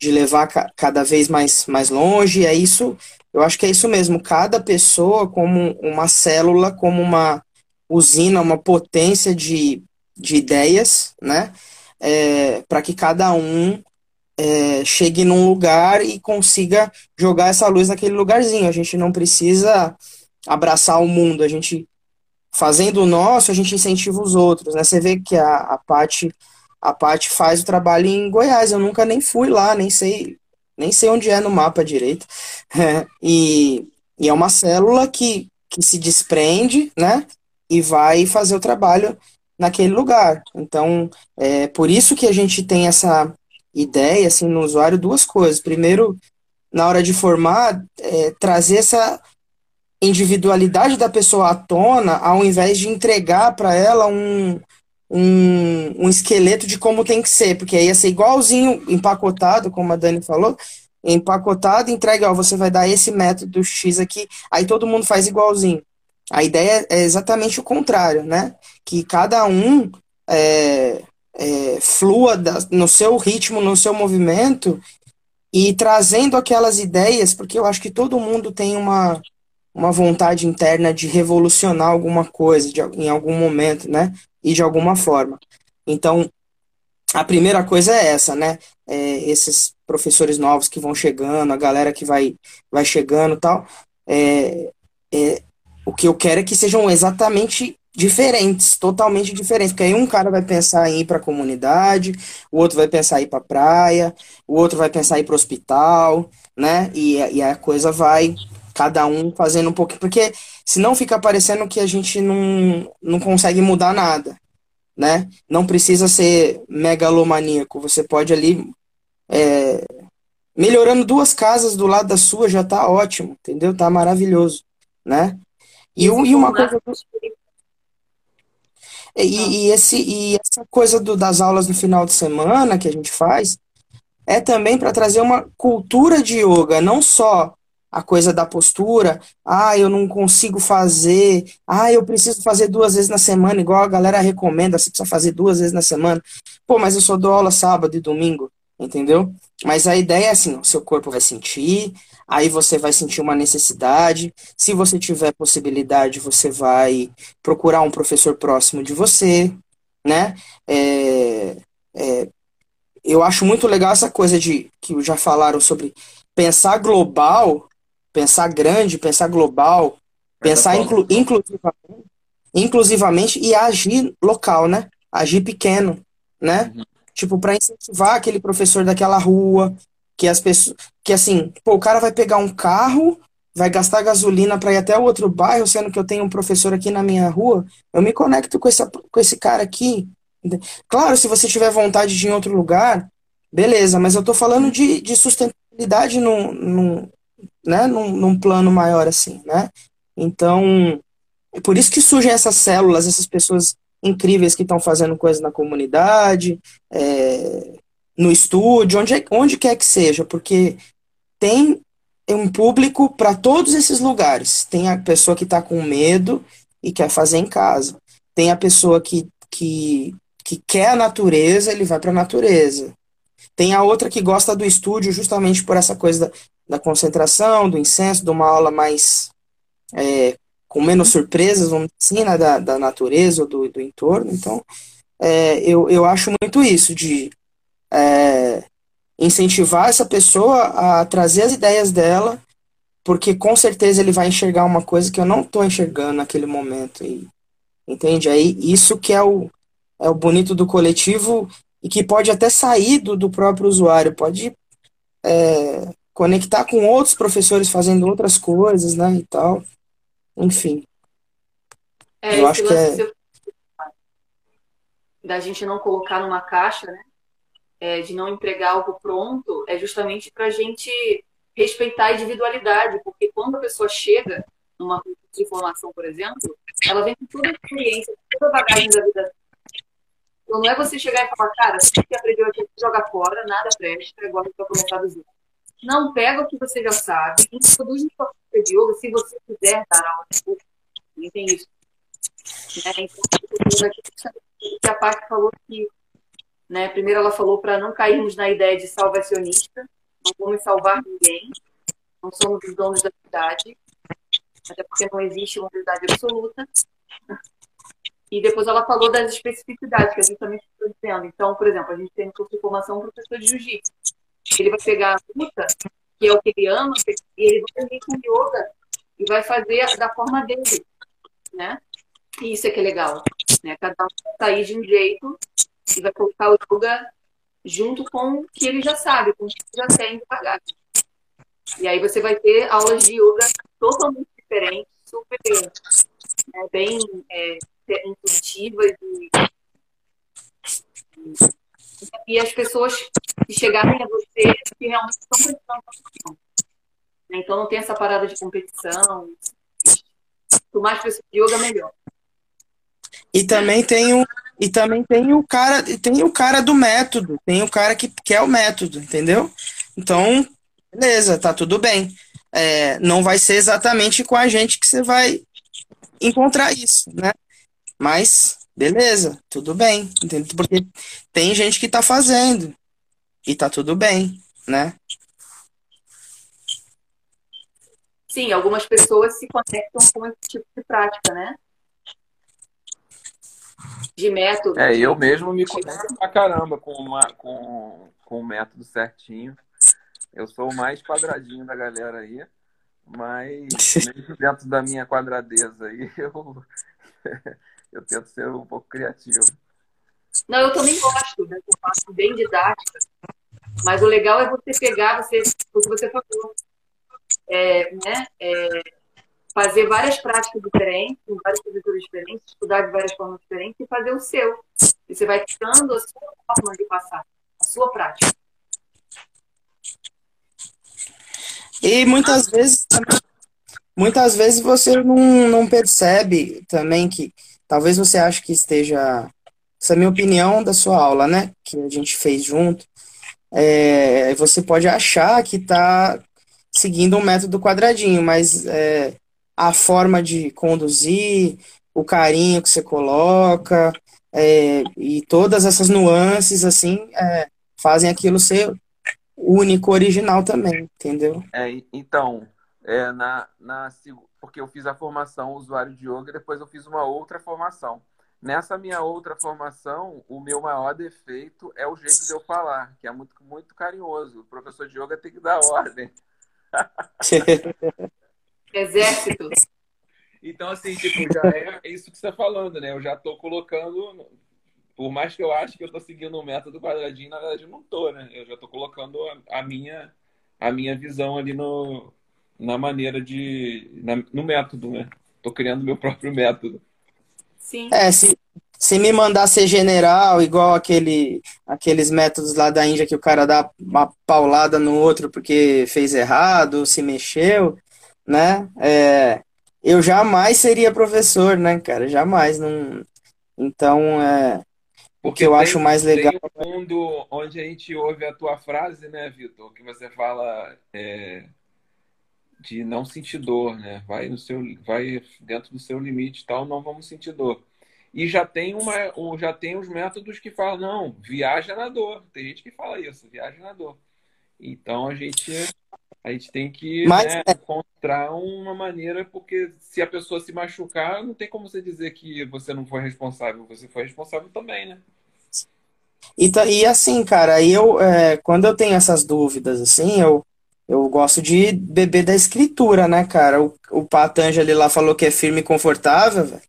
Speaker 1: de levar ca cada vez mais, mais longe. É isso, eu acho que é isso mesmo. Cada pessoa como uma célula, como uma usina, uma potência de, de ideias, né? É, para que cada um é, chegue num lugar e consiga jogar essa luz naquele lugarzinho. A gente não precisa abraçar o mundo, a gente fazendo o nosso, a gente incentiva os outros, né? Você vê que a, a parte a Paty faz o trabalho em Goiás. Eu nunca nem fui lá, nem sei, nem sei onde é no mapa direito. e, e é uma célula que, que se desprende, né? E vai fazer o trabalho naquele lugar. Então, é por isso que a gente tem essa ideia, assim, no usuário, duas coisas. Primeiro, na hora de formar, é, trazer essa individualidade da pessoa à tona, ao invés de entregar para ela um, um, um esqueleto de como tem que ser, porque aí ia ser igualzinho empacotado, como a Dani falou, empacotado, entregue, ó, você vai dar esse método X aqui, aí todo mundo faz igualzinho. A ideia é exatamente o contrário, né? Que cada um é, é, flua da, no seu ritmo, no seu movimento e trazendo aquelas ideias, porque eu acho que todo mundo tem uma, uma vontade interna de revolucionar alguma coisa de, em algum momento, né? e de alguma forma. Então, a primeira coisa é essa, né? É, esses professores novos que vão chegando, a galera que vai, vai chegando tal. É, é, o que eu quero é que sejam exatamente diferentes, totalmente diferentes. Porque aí um cara vai pensar em ir para a comunidade, o outro vai pensar em ir para a praia, o outro vai pensar em ir para o hospital, né? E, e a coisa vai cada um fazendo um pouquinho. Porque senão fica parecendo que a gente não, não consegue mudar nada, né? Não precisa ser megalomaníaco. Você pode ali. É, melhorando duas casas do lado da sua já tá ótimo, entendeu? Tá maravilhoso, né? E, e uma coisa. E, e, esse, e essa coisa do, das aulas no final de semana que a gente faz é também para trazer uma cultura de yoga, não só a coisa da postura, ah, eu não consigo fazer, ah, eu preciso fazer duas vezes na semana, igual a galera recomenda, você precisa fazer duas vezes na semana. Pô, mas eu só dou aula sábado e domingo, entendeu? Mas a ideia é assim, o seu corpo vai sentir, aí você vai sentir uma necessidade. Se você tiver possibilidade, você vai procurar um professor próximo de você, né? É, é, eu acho muito legal essa coisa de que já falaram sobre pensar global, pensar grande, pensar global, pensar inclu, inclusivamente, inclusivamente e agir local, né? Agir pequeno, né? Uhum. Tipo, para incentivar aquele professor daquela rua, que as pessoas. Que assim, pô, o cara vai pegar um carro, vai gastar gasolina para ir até o outro bairro, sendo que eu tenho um professor aqui na minha rua, eu me conecto com, essa, com esse cara aqui. Claro, se você tiver vontade de ir em outro lugar, beleza, mas eu tô falando de, de sustentabilidade num, num, né, num, num plano maior assim, né? Então, é por isso que surgem essas células, essas pessoas incríveis que estão fazendo coisas na comunidade, é, no estúdio, onde, é, onde quer que seja, porque tem um público para todos esses lugares. Tem a pessoa que está com medo e quer fazer em casa. Tem a pessoa que, que, que quer a natureza, ele vai para a natureza. Tem a outra que gosta do estúdio justamente por essa coisa da, da concentração, do incenso, de uma aula mais é, com menos surpresas, vamos dizer assim, né, da, da natureza ou do, do entorno. Então, é, eu, eu acho muito isso, de é, incentivar essa pessoa a trazer as ideias dela, porque com certeza ele vai enxergar uma coisa que eu não estou enxergando naquele momento. E, entende? Aí isso que é o, é o bonito do coletivo e que pode até sair do, do próprio usuário, pode é, conectar com outros professores fazendo outras coisas, né, e tal. Enfim.
Speaker 4: É, eu acho que é... da gente não colocar numa caixa, né? É, de não entregar algo pronto é justamente para a gente respeitar a individualidade, porque quando a pessoa chega numa de formação, por exemplo, ela vem com toda a experiência, toda a bagagem da vida. Então não é você chegar e falar, cara, você que aprendeu aqui, joga fora, nada presta, agora vai começar do. Não pega o que você já sabe, introduz no sua de yoga se você quiser dar aula de curso. Tem isso. Né? Então, que a parte falou que né? Primeiro, ela falou para não cairmos na ideia de salvacionista, não vamos salvar ninguém, não somos os donos da verdade, até porque não existe uma verdade absoluta. E depois ela falou das especificidades, que é justamente o que eu estou dizendo. Então, por exemplo, a gente tem no curso de formação um professor de jiu-jitsu. Ele vai pegar a luta, que é o que ele ama, e ele vai vir com yoga e vai fazer da forma dele, né? E isso é que é legal, né? Cada um sair de um jeito e vai colocar o yoga junto com o que ele já sabe, com o que ele já tem de. E aí você vai ter aulas de yoga totalmente diferentes, super é, bem é, intuitivas e, e as pessoas que chegarem a você que realmente estão prestando atenção. Então não tem essa parada de competição. Quanto mais pessoas de yoga, melhor.
Speaker 1: E também tem um, e também tem o cara, tem o cara do método, tem o cara que quer o método, entendeu? Então, beleza, tá tudo bem. É, não vai ser exatamente com a gente que você vai encontrar isso, né? Mas, beleza, tudo bem, entendeu? Porque tem gente que tá fazendo e tá tudo bem, né?
Speaker 4: Sim, algumas pessoas se conectam com esse tipo de prática, né? De método.
Speaker 2: É, eu mesmo me conheço pra caramba com, uma, com, com o método certinho. Eu sou o mais quadradinho da galera aí, mas mesmo dentro da minha quadradeza aí, eu, eu tento ser um pouco criativo.
Speaker 4: Não, eu também gosto, né? Eu faço bem didática. Mas o legal é você pegar, você, o que você falou, é, né? É, fazer várias práticas diferentes, várias culturas diferentes, estudar de várias formas diferentes e fazer o seu. E você vai criando a sua forma de passar, a sua prática.
Speaker 1: E muitas vezes muitas vezes você não, não percebe também que talvez você ache que esteja essa é a minha opinião da sua aula, né? Que a gente fez junto. É, você pode achar que está seguindo um método quadradinho, mas é, a forma de conduzir, o carinho que você coloca é, e todas essas nuances assim é, fazem aquilo ser único, original também, entendeu?
Speaker 2: É, então, é, na, na, porque eu fiz a formação usuário de yoga, depois eu fiz uma outra formação. Nessa minha outra formação, o meu maior defeito é o jeito de eu falar, que é muito, muito carinhoso. O professor de yoga tem que dar ordem.
Speaker 4: Exército.
Speaker 2: Então, assim, tipo, já é isso que você está falando, né? Eu já estou colocando, por mais que eu ache que eu estou seguindo o método quadradinho, na verdade eu não estou, né? Eu já estou colocando a, a, minha, a minha visão ali no, na maneira de. Na, no método, né? Estou criando meu próprio método.
Speaker 4: Sim.
Speaker 1: É, se, se me mandar ser general, igual aquele, aqueles métodos lá da Índia que o cara dá uma paulada no outro porque fez errado, se mexeu, né? É, eu jamais seria professor, né, cara? Jamais. Não... Então, é. O que eu tem, acho mais legal. Tem
Speaker 2: um mundo onde a gente ouve a tua frase, né, Vitor? Que você fala. É de não sentir dor, né? Vai no seu, vai dentro do seu limite, tal, não vamos sentir dor. E já tem uma, já tem os métodos que falam não, viaja na dor. Tem gente que fala isso, viaja na dor. Então a gente a gente tem que Mas, né, é... encontrar uma maneira, porque se a pessoa se machucar, não tem como você dizer que você não foi responsável. Você foi responsável também, né?
Speaker 1: E, e assim, cara, eu, é, quando eu tenho essas dúvidas, assim, eu, eu gosto de beber da escritura, né, cara? O, o Patanjali lá falou que é firme e confortável, velho.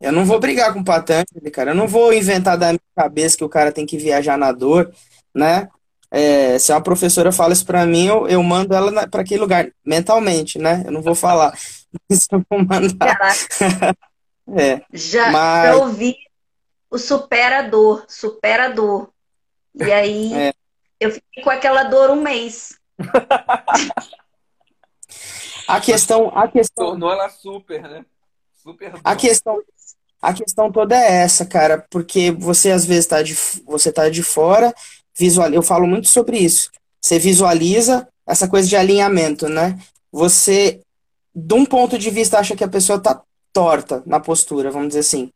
Speaker 1: Eu não vou brigar com o Patanjali, cara. Eu não vou inventar da minha cabeça que o cara tem que viajar na dor, né? É, se uma professora fala isso pra mim, eu, eu mando ela para aquele lugar, mentalmente, né? Eu não vou falar. Mas eu vou mandar.
Speaker 3: é, já, mas... já ouvi o superador, superador. E aí é. eu fiquei com aquela dor um mês
Speaker 1: a questão, a questão.
Speaker 2: Tornou ela super, né? Super.
Speaker 1: A questão, a questão toda é essa, cara, porque você às vezes tá de, você tá de fora, visual, eu falo muito sobre isso. Você visualiza essa coisa de alinhamento, né? Você, de um ponto de vista, acha que a pessoa tá torta na postura, vamos dizer assim.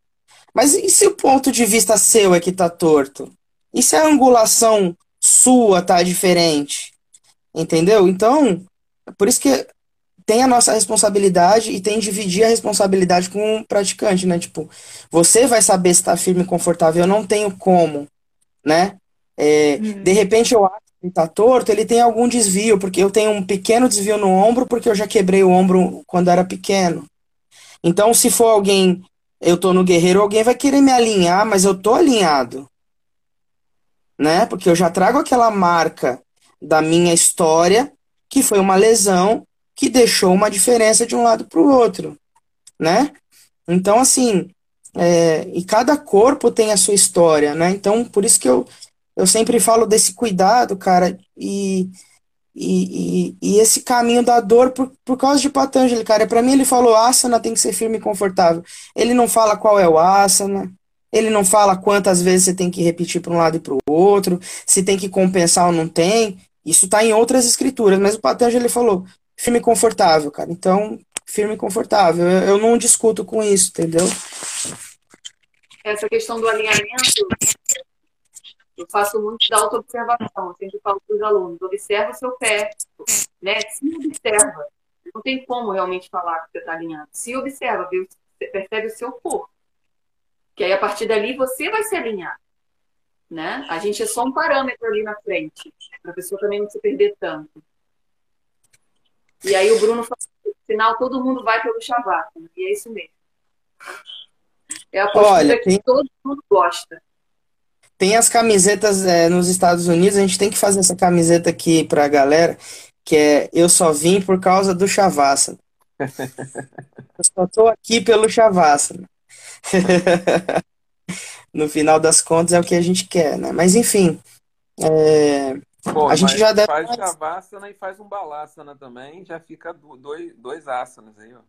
Speaker 1: Mas e se o ponto de vista seu é que tá torto? E se a angulação sua tá diferente? Entendeu? Então, por isso que tem a nossa responsabilidade e tem dividir a responsabilidade com o praticante, né? Tipo, você vai saber se está firme e confortável, eu não tenho como, né? É, uhum. De repente eu acho que ele tá torto, ele tem algum desvio, porque eu tenho um pequeno desvio no ombro, porque eu já quebrei o ombro quando era pequeno. Então, se for alguém, eu tô no guerreiro, alguém vai querer me alinhar, mas eu tô alinhado. Né? Porque eu já trago aquela marca da minha história, que foi uma lesão que deixou uma diferença de um lado para o outro, né? Então, assim, é, e cada corpo tem a sua história, né? Então, por isso que eu, eu sempre falo desse cuidado, cara, e, e, e, e esse caminho da dor por, por causa de Patanjali, cara. Para mim, ele falou: asana tem que ser firme e confortável. Ele não fala qual é o asana, ele não fala quantas vezes você tem que repetir para um lado e para o outro, se tem que compensar ou não tem. Isso está em outras escrituras, mas o Patanjali falou firme e confortável, cara. Então, firme e confortável. Eu, eu não discuto com isso, entendeu?
Speaker 4: Essa questão do alinhamento, eu faço muito da auto-observação. Eu sempre falo para os alunos, observa o seu pé, né? Se observa. Não tem como realmente falar que você está alinhado. Se observa, viu? Percebe o seu corpo. Que aí a partir dali você vai se alinhar. Né? A gente é só um parâmetro ali na frente, para a pessoa também não se perder tanto. E aí o Bruno no final todo mundo vai pelo Shavasana, e é isso mesmo. É a postura Olha, que todo mundo gosta.
Speaker 1: Tem as camisetas é, nos Estados Unidos, a gente tem que fazer essa camiseta aqui pra galera, que é Eu só vim por causa do Shavasana. Eu só tô aqui pelo Shavasana. no final das contas é o que a gente quer, né? Mas enfim, é...
Speaker 2: Pô, a gente já deve... faz Shavasana e faz um Balasana também, já fica dois, dois asanas aí, ó.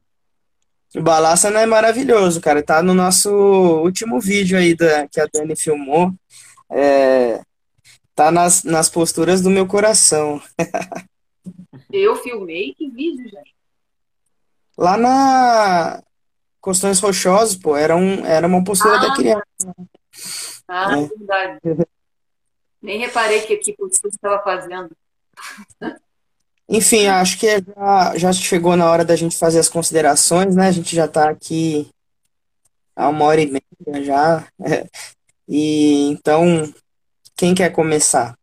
Speaker 1: O Balasana é maravilhoso, cara. Tá no nosso último vídeo aí da, que a Dani filmou. É, tá nas, nas posturas do meu coração.
Speaker 4: Eu filmei? Que vídeo, gente?
Speaker 1: Lá na Costões Rochosos, pô, era, um, era uma postura ah, da criança.
Speaker 4: Ah, é. verdade. Nem reparei que aqui postura estava fazendo.
Speaker 1: Enfim, acho que já, já chegou na hora da gente fazer as considerações, né? A gente já está aqui há uma hora e meia já. E então, quem quer começar?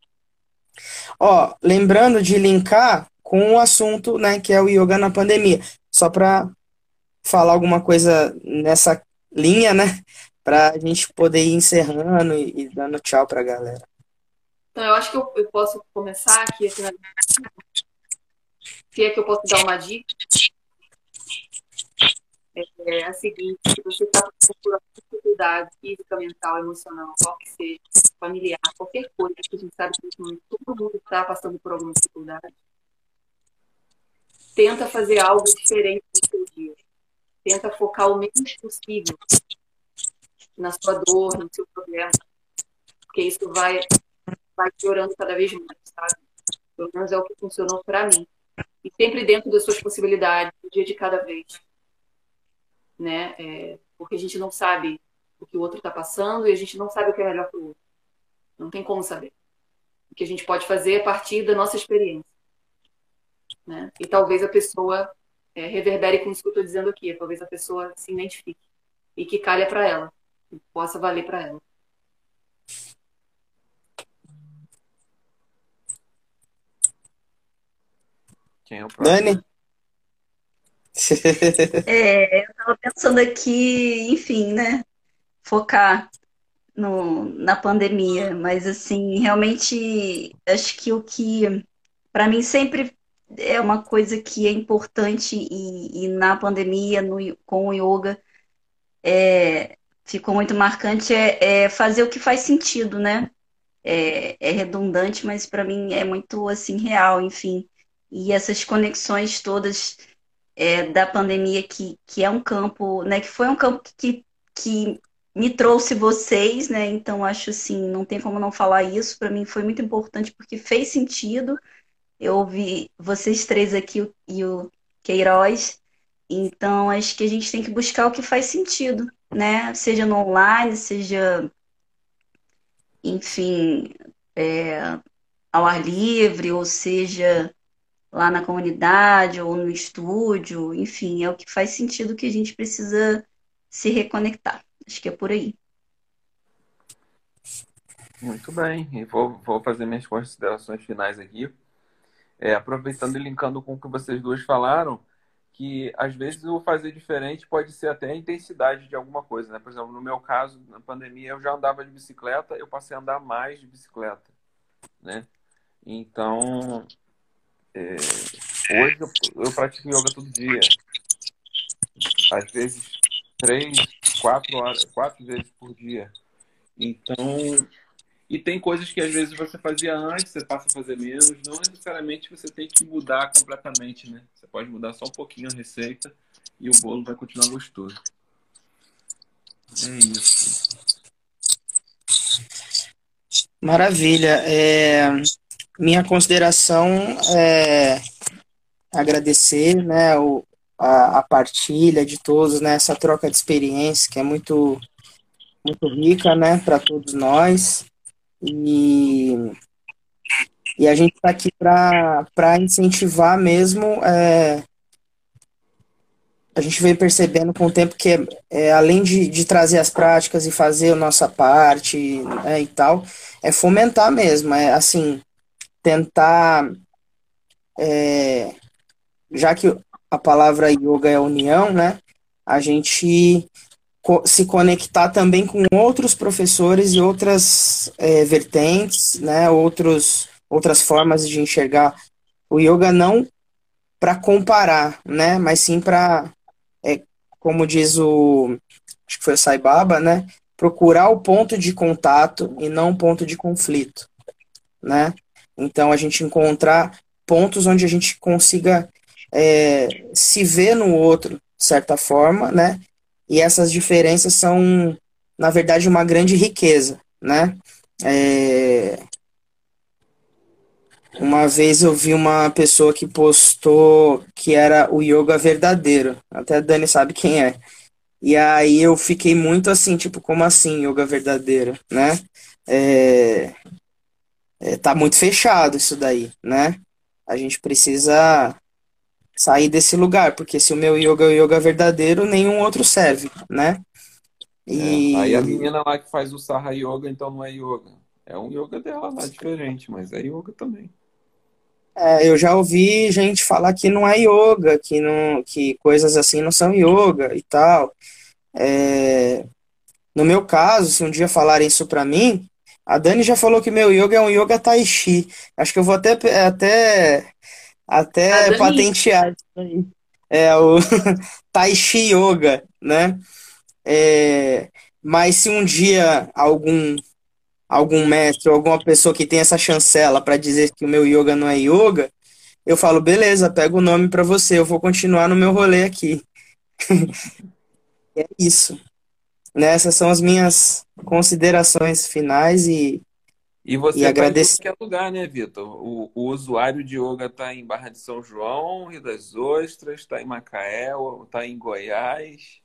Speaker 1: Ó, lembrando de linkar com o assunto, né, que é o yoga na pandemia. Só para falar alguma coisa nessa linha, né, para a gente poder ir encerrando e, e dando tchau para a galera.
Speaker 4: Então, eu acho que eu, eu posso começar aqui, assim, se é que eu posso dar uma dica, é, é a seguinte, se você está por dificuldade física, mental, emocional, qual que seja, familiar, qualquer coisa que a gente sabe que todo mundo está passando por alguma dificuldade, tenta fazer algo diferente no seu dia. Tenta focar o menos possível na sua dor, no seu problema, porque isso vai, vai piorando cada vez mais, sabe? Pelo menos é o que funcionou para mim e sempre dentro das suas possibilidades, um dia de cada vez. Né? É, porque a gente não sabe o que o outro está passando e a gente não sabe o que é melhor para o outro. Não tem como saber. O que a gente pode fazer é partir da nossa experiência. Né? E talvez a pessoa é, reverbere com isso que eu estou dizendo aqui. Talvez a pessoa se identifique e que calha para ela, que possa valer para ela.
Speaker 2: Quem é o próximo? Dani?
Speaker 3: é, eu estava pensando aqui, enfim, né? Focar no, na pandemia, mas assim, realmente acho que o que para mim sempre é uma coisa que é importante e, e na pandemia, no, com o yoga, é, ficou muito marcante é, é, fazer o que faz sentido, né? É, é redundante, mas para mim é muito assim real, enfim e essas conexões todas é, da pandemia que, que é um campo, né, que foi um campo que, que me trouxe vocês, né? Então acho assim, não tem como não falar isso. Para mim foi muito importante porque fez sentido. Eu ouvi vocês três aqui e o Queiroz. Então acho que a gente tem que buscar o que faz sentido, né? Seja no online, seja, enfim, é, ao ar livre, ou seja lá na comunidade ou no estúdio, enfim, é o que faz sentido que a gente precisa se reconectar. Acho que é por aí.
Speaker 2: Muito bem, vou, vou fazer minhas considerações finais aqui. É, aproveitando e linkando com o que vocês duas falaram, que às vezes o fazer diferente pode ser até a intensidade de alguma coisa, né? Por exemplo, no meu caso, na pandemia, eu já andava de bicicleta, eu passei a andar mais de bicicleta, né? Então, é, hoje eu, eu, pratico yoga todo dia. Às vezes três, quatro horas, quatro vezes por dia. Então, e tem coisas que às vezes você fazia antes, você passa a fazer menos. Não necessariamente você tem que mudar completamente, né? Você pode mudar só um pouquinho a receita e o bolo vai continuar gostoso. É isso.
Speaker 1: Maravilha. É, minha consideração é agradecer né, o, a, a, partilha de todos, né, essa troca de experiência que é muito, muito rica né, para todos nós. E, e a gente está aqui para incentivar mesmo é, a gente veio percebendo com o tempo que, é, é, além de, de trazer as práticas e fazer a nossa parte né, e tal, é fomentar mesmo, é assim, tentar, é, já que a palavra yoga é união, né, a gente se conectar também com outros professores e outras é, vertentes, né, outros, outras formas de enxergar o yoga não para comparar, né, mas sim para é, como diz o, acho que foi o Sai Baba, né? Procurar o ponto de contato e não o ponto de conflito, né? Então, a gente encontrar pontos onde a gente consiga é, se ver no outro, de certa forma, né? E essas diferenças são, na verdade, uma grande riqueza, né? É, uma vez eu vi uma pessoa que postou que era o yoga verdadeiro. Até a Dani sabe quem é. E aí eu fiquei muito assim, tipo, como assim yoga verdadeiro, né? É, é, tá muito fechado isso daí, né? A gente precisa sair desse lugar, porque se o meu yoga é o yoga verdadeiro, nenhum outro serve, né?
Speaker 2: E... É, aí a menina lá que faz o Saha Yoga, então não é yoga. É um yoga dela lá diferente, mas é yoga também.
Speaker 1: É, eu já ouvi gente falar que não é yoga, que, não, que coisas assim não são yoga e tal. É, no meu caso, se um dia falarem isso pra mim, a Dani já falou que meu yoga é um yoga tai chi. Acho que eu vou até, até, até patentear isso aí. É o tai chi yoga, né? É, mas se um dia algum algum mestre ou alguma pessoa que tem essa chancela para dizer que o meu yoga não é yoga, eu falo, beleza, pega o nome para você, eu vou continuar no meu rolê aqui. é isso. Nessas são as minhas considerações finais e
Speaker 2: e você e agradecer. Tá em qualquer lugar, né, Vitor? O, o, usuário de yoga está em Barra de São João, Rio das Ostras, está em Macaé, está em Goiás.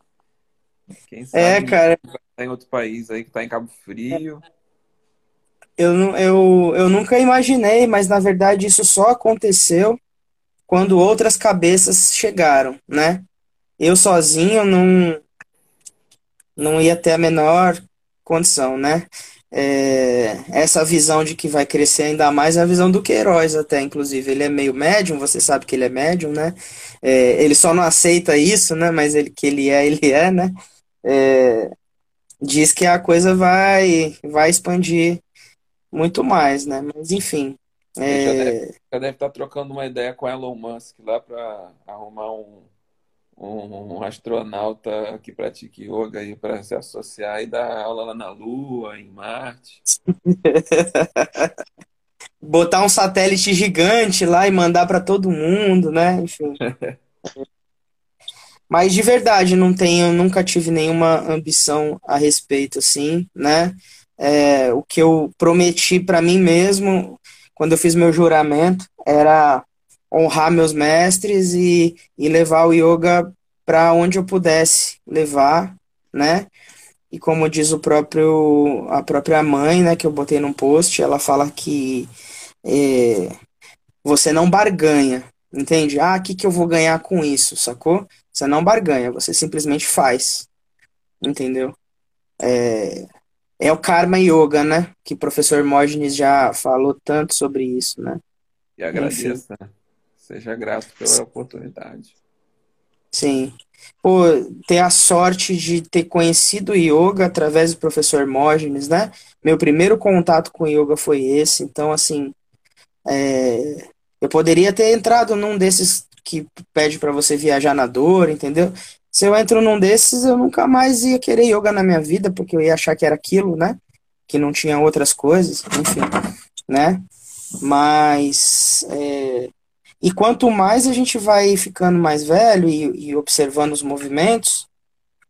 Speaker 2: Quem é, sabe
Speaker 1: é, cara.
Speaker 2: Está em outro país aí que está em Cabo Frio.
Speaker 1: Eu, eu, eu nunca imaginei, mas na verdade isso só aconteceu quando outras cabeças chegaram, né? Eu sozinho não, não ia ter a menor condição, né? É, essa visão de que vai crescer ainda mais é a visão do Queiroz até, inclusive. Ele é meio médium, você sabe que ele é médium, né? É, ele só não aceita isso, né? Mas ele que ele é, ele é, né? É, diz que a coisa vai, vai expandir muito mais, né? Mas enfim. É...
Speaker 2: Já, deve, já deve estar trocando uma ideia com Elon Musk lá para arrumar um, um, astronauta que pratique yoga aí para se associar e dar aula lá na Lua, em Marte.
Speaker 1: Botar um satélite gigante lá e mandar para todo mundo, né? Enfim. Mas de verdade, não tenho, nunca tive nenhuma ambição a respeito, assim, né? é, o que eu prometi para mim mesmo quando eu fiz meu juramento era honrar meus mestres e, e levar o yoga para onde eu pudesse levar, né? E como diz o próprio a própria mãe, né, que eu botei num post, ela fala que é, você não barganha, entende? Ah, o que, que eu vou ganhar com isso, sacou? Você não barganha, você simplesmente faz, entendeu? É, é o Karma Yoga, né? Que o professor Hermógenes já falou tanto sobre isso, né?
Speaker 2: E agradeça. Né? Seja grato pela oportunidade.
Speaker 1: Sim. Pô, ter a sorte de ter conhecido o yoga através do professor Hermógenes, né? Meu primeiro contato com yoga foi esse, então, assim, é... eu poderia ter entrado num desses que pede para você viajar na dor, entendeu? Se eu entro num desses, eu nunca mais ia querer yoga na minha vida, porque eu ia achar que era aquilo, né? Que não tinha outras coisas, enfim, né? Mas. É... E quanto mais a gente vai ficando mais velho e, e observando os movimentos,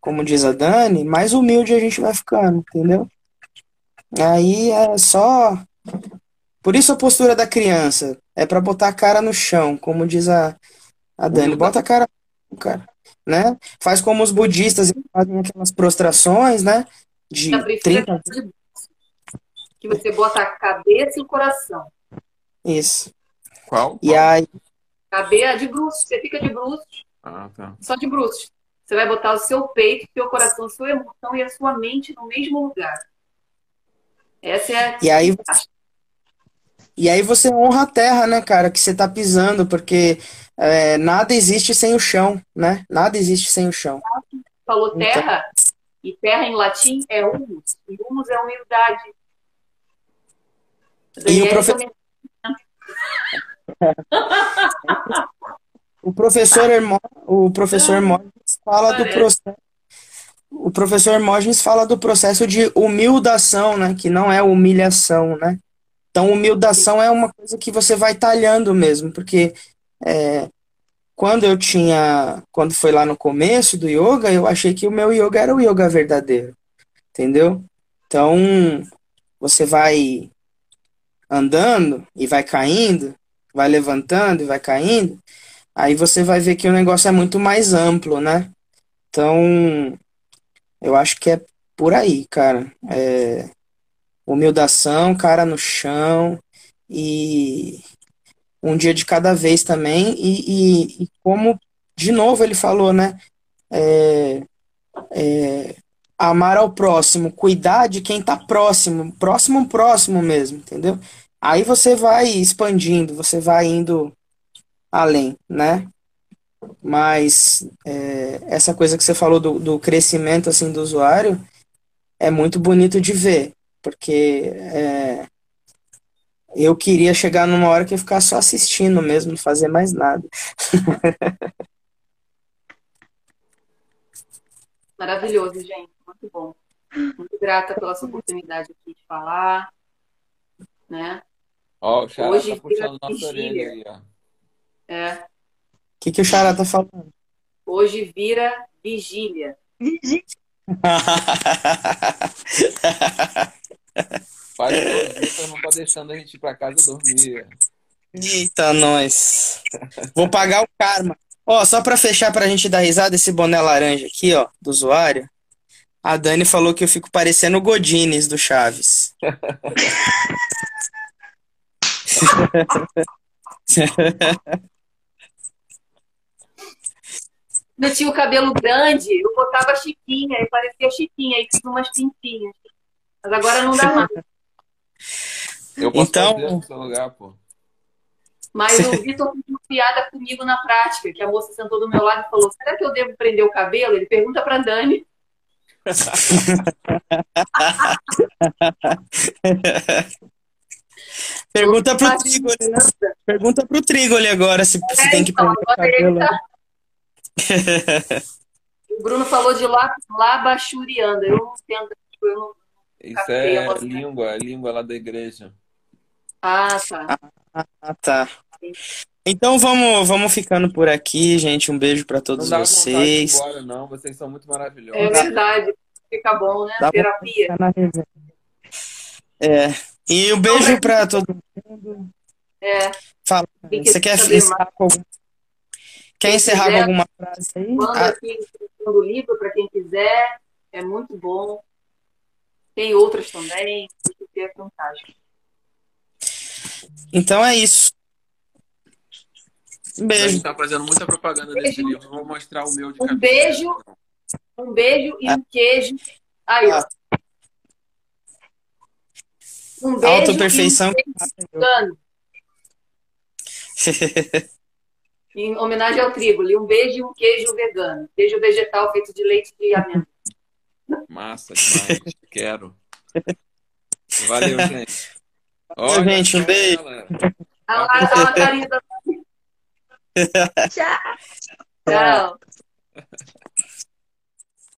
Speaker 1: como diz a Dani, mais humilde a gente vai ficando, entendeu? Aí é só. Por isso a postura da criança é para botar a cara no chão, como diz a, a Dani. Bota a cara, cara né? Faz como os budistas fazem aquelas prostrações, né? De 30
Speaker 4: que você bota a cabeça e o coração.
Speaker 1: Isso.
Speaker 2: Qual?
Speaker 1: E aí
Speaker 4: cabeça de bruxo, você fica de bruxo.
Speaker 2: Ah, tá.
Speaker 4: Só de bruços. Você vai botar o seu peito, o seu coração, a sua emoção e a sua mente no mesmo lugar. Essa é a...
Speaker 1: E aí, e aí você honra a terra, né, cara, que você tá pisando, porque é, nada existe sem o chão, né? Nada existe sem o chão.
Speaker 4: Falou então terra, então... e terra em latim é humus. E humus é humildade.
Speaker 1: E o professor... o professor Hermó... o professor Hermógenes fala do processo o professor Hermógenes fala do processo de humildação, né, que não é humilhação, né? Então, humildação é uma coisa que você vai talhando mesmo, porque é, quando eu tinha, quando foi lá no começo do yoga, eu achei que o meu yoga era o yoga verdadeiro, entendeu? Então, você vai andando e vai caindo, vai levantando e vai caindo, aí você vai ver que o negócio é muito mais amplo, né? Então, eu acho que é por aí, cara. É, humildação, cara no chão e um dia de cada vez também. E, e, e como, de novo, ele falou, né? É, é, amar ao próximo, cuidar de quem tá próximo, próximo, próximo mesmo, entendeu? Aí você vai expandindo, você vai indo além, né? Mas é, essa coisa que você falou do, do crescimento assim do usuário é muito bonito de ver porque é, eu queria chegar numa hora que eu ficar só assistindo mesmo, não fazer mais nada.
Speaker 4: Maravilhoso, gente. Muito bom. Muito grata pela sua oportunidade aqui de falar. Né?
Speaker 2: Ó, o Xará Hoje tá puxando nossa orelha aí, ó.
Speaker 4: É.
Speaker 1: O que, que o Xará tá falando?
Speaker 4: Hoje vira vigília. Vigília.
Speaker 2: Pai do não tá deixando a gente ir pra casa dormir.
Speaker 1: Eita, nós. Vou pagar o karma. Ó, só pra fechar pra gente dar risada, esse boné laranja aqui, ó, do usuário. A Dani falou que eu fico parecendo o Godines do Chaves.
Speaker 4: Eu tinha o cabelo grande, eu botava chiquinha, e parecia chiquinha, e fiz umas pintinhas. Mas agora não dá mais.
Speaker 2: Eu posso então... fazer no seu lugar, pô.
Speaker 4: Mas o Vitor fez uma piada comigo na prática, que a moça sentou do meu lado e falou: será que eu devo prender o cabelo? Ele pergunta pra Dani.
Speaker 1: Pergunta pro Trigoli, né? Pergunta pro Trigoli agora se, é, se tem que então, cabelo. Tá...
Speaker 4: o Bruno falou de labachurianda. Eu não entendo. Eu não
Speaker 2: isso é língua, é língua lá da igreja.
Speaker 4: Ah, tá.
Speaker 1: Ah, tá. Então vamos, vamos ficando por aqui, gente. Um beijo para todos
Speaker 2: não
Speaker 1: dá vocês.
Speaker 2: Não embora, não. Vocês são muito maravilhosos.
Speaker 4: É verdade. Fica bom, né? Dá Terapia.
Speaker 1: É. E um beijo para todo mundo.
Speaker 4: É.
Speaker 1: Fala. Você quer encerrar com algum... Quer encerrar com alguma frase aí?
Speaker 4: Manda ah. aqui o livro para quem quiser. É muito bom. Tem outras também, isso é fantástico.
Speaker 1: Então é isso.
Speaker 2: Um beijo. A gente tá fazendo muita propaganda um desse livro. Vou mostrar o meu de
Speaker 4: Um beijo, um beijo e um queijo. Aí, ó. Um beijo
Speaker 1: Autoperfeição.
Speaker 4: Em homenagem ao trigo, um beijo e um queijo vegano. Queijo vegetal feito de leite de amêndoa.
Speaker 2: Massa demais. Quero. Valeu, gente.
Speaker 1: Olha, gente, um beijo.
Speaker 4: Ah, Tchau. Tchau.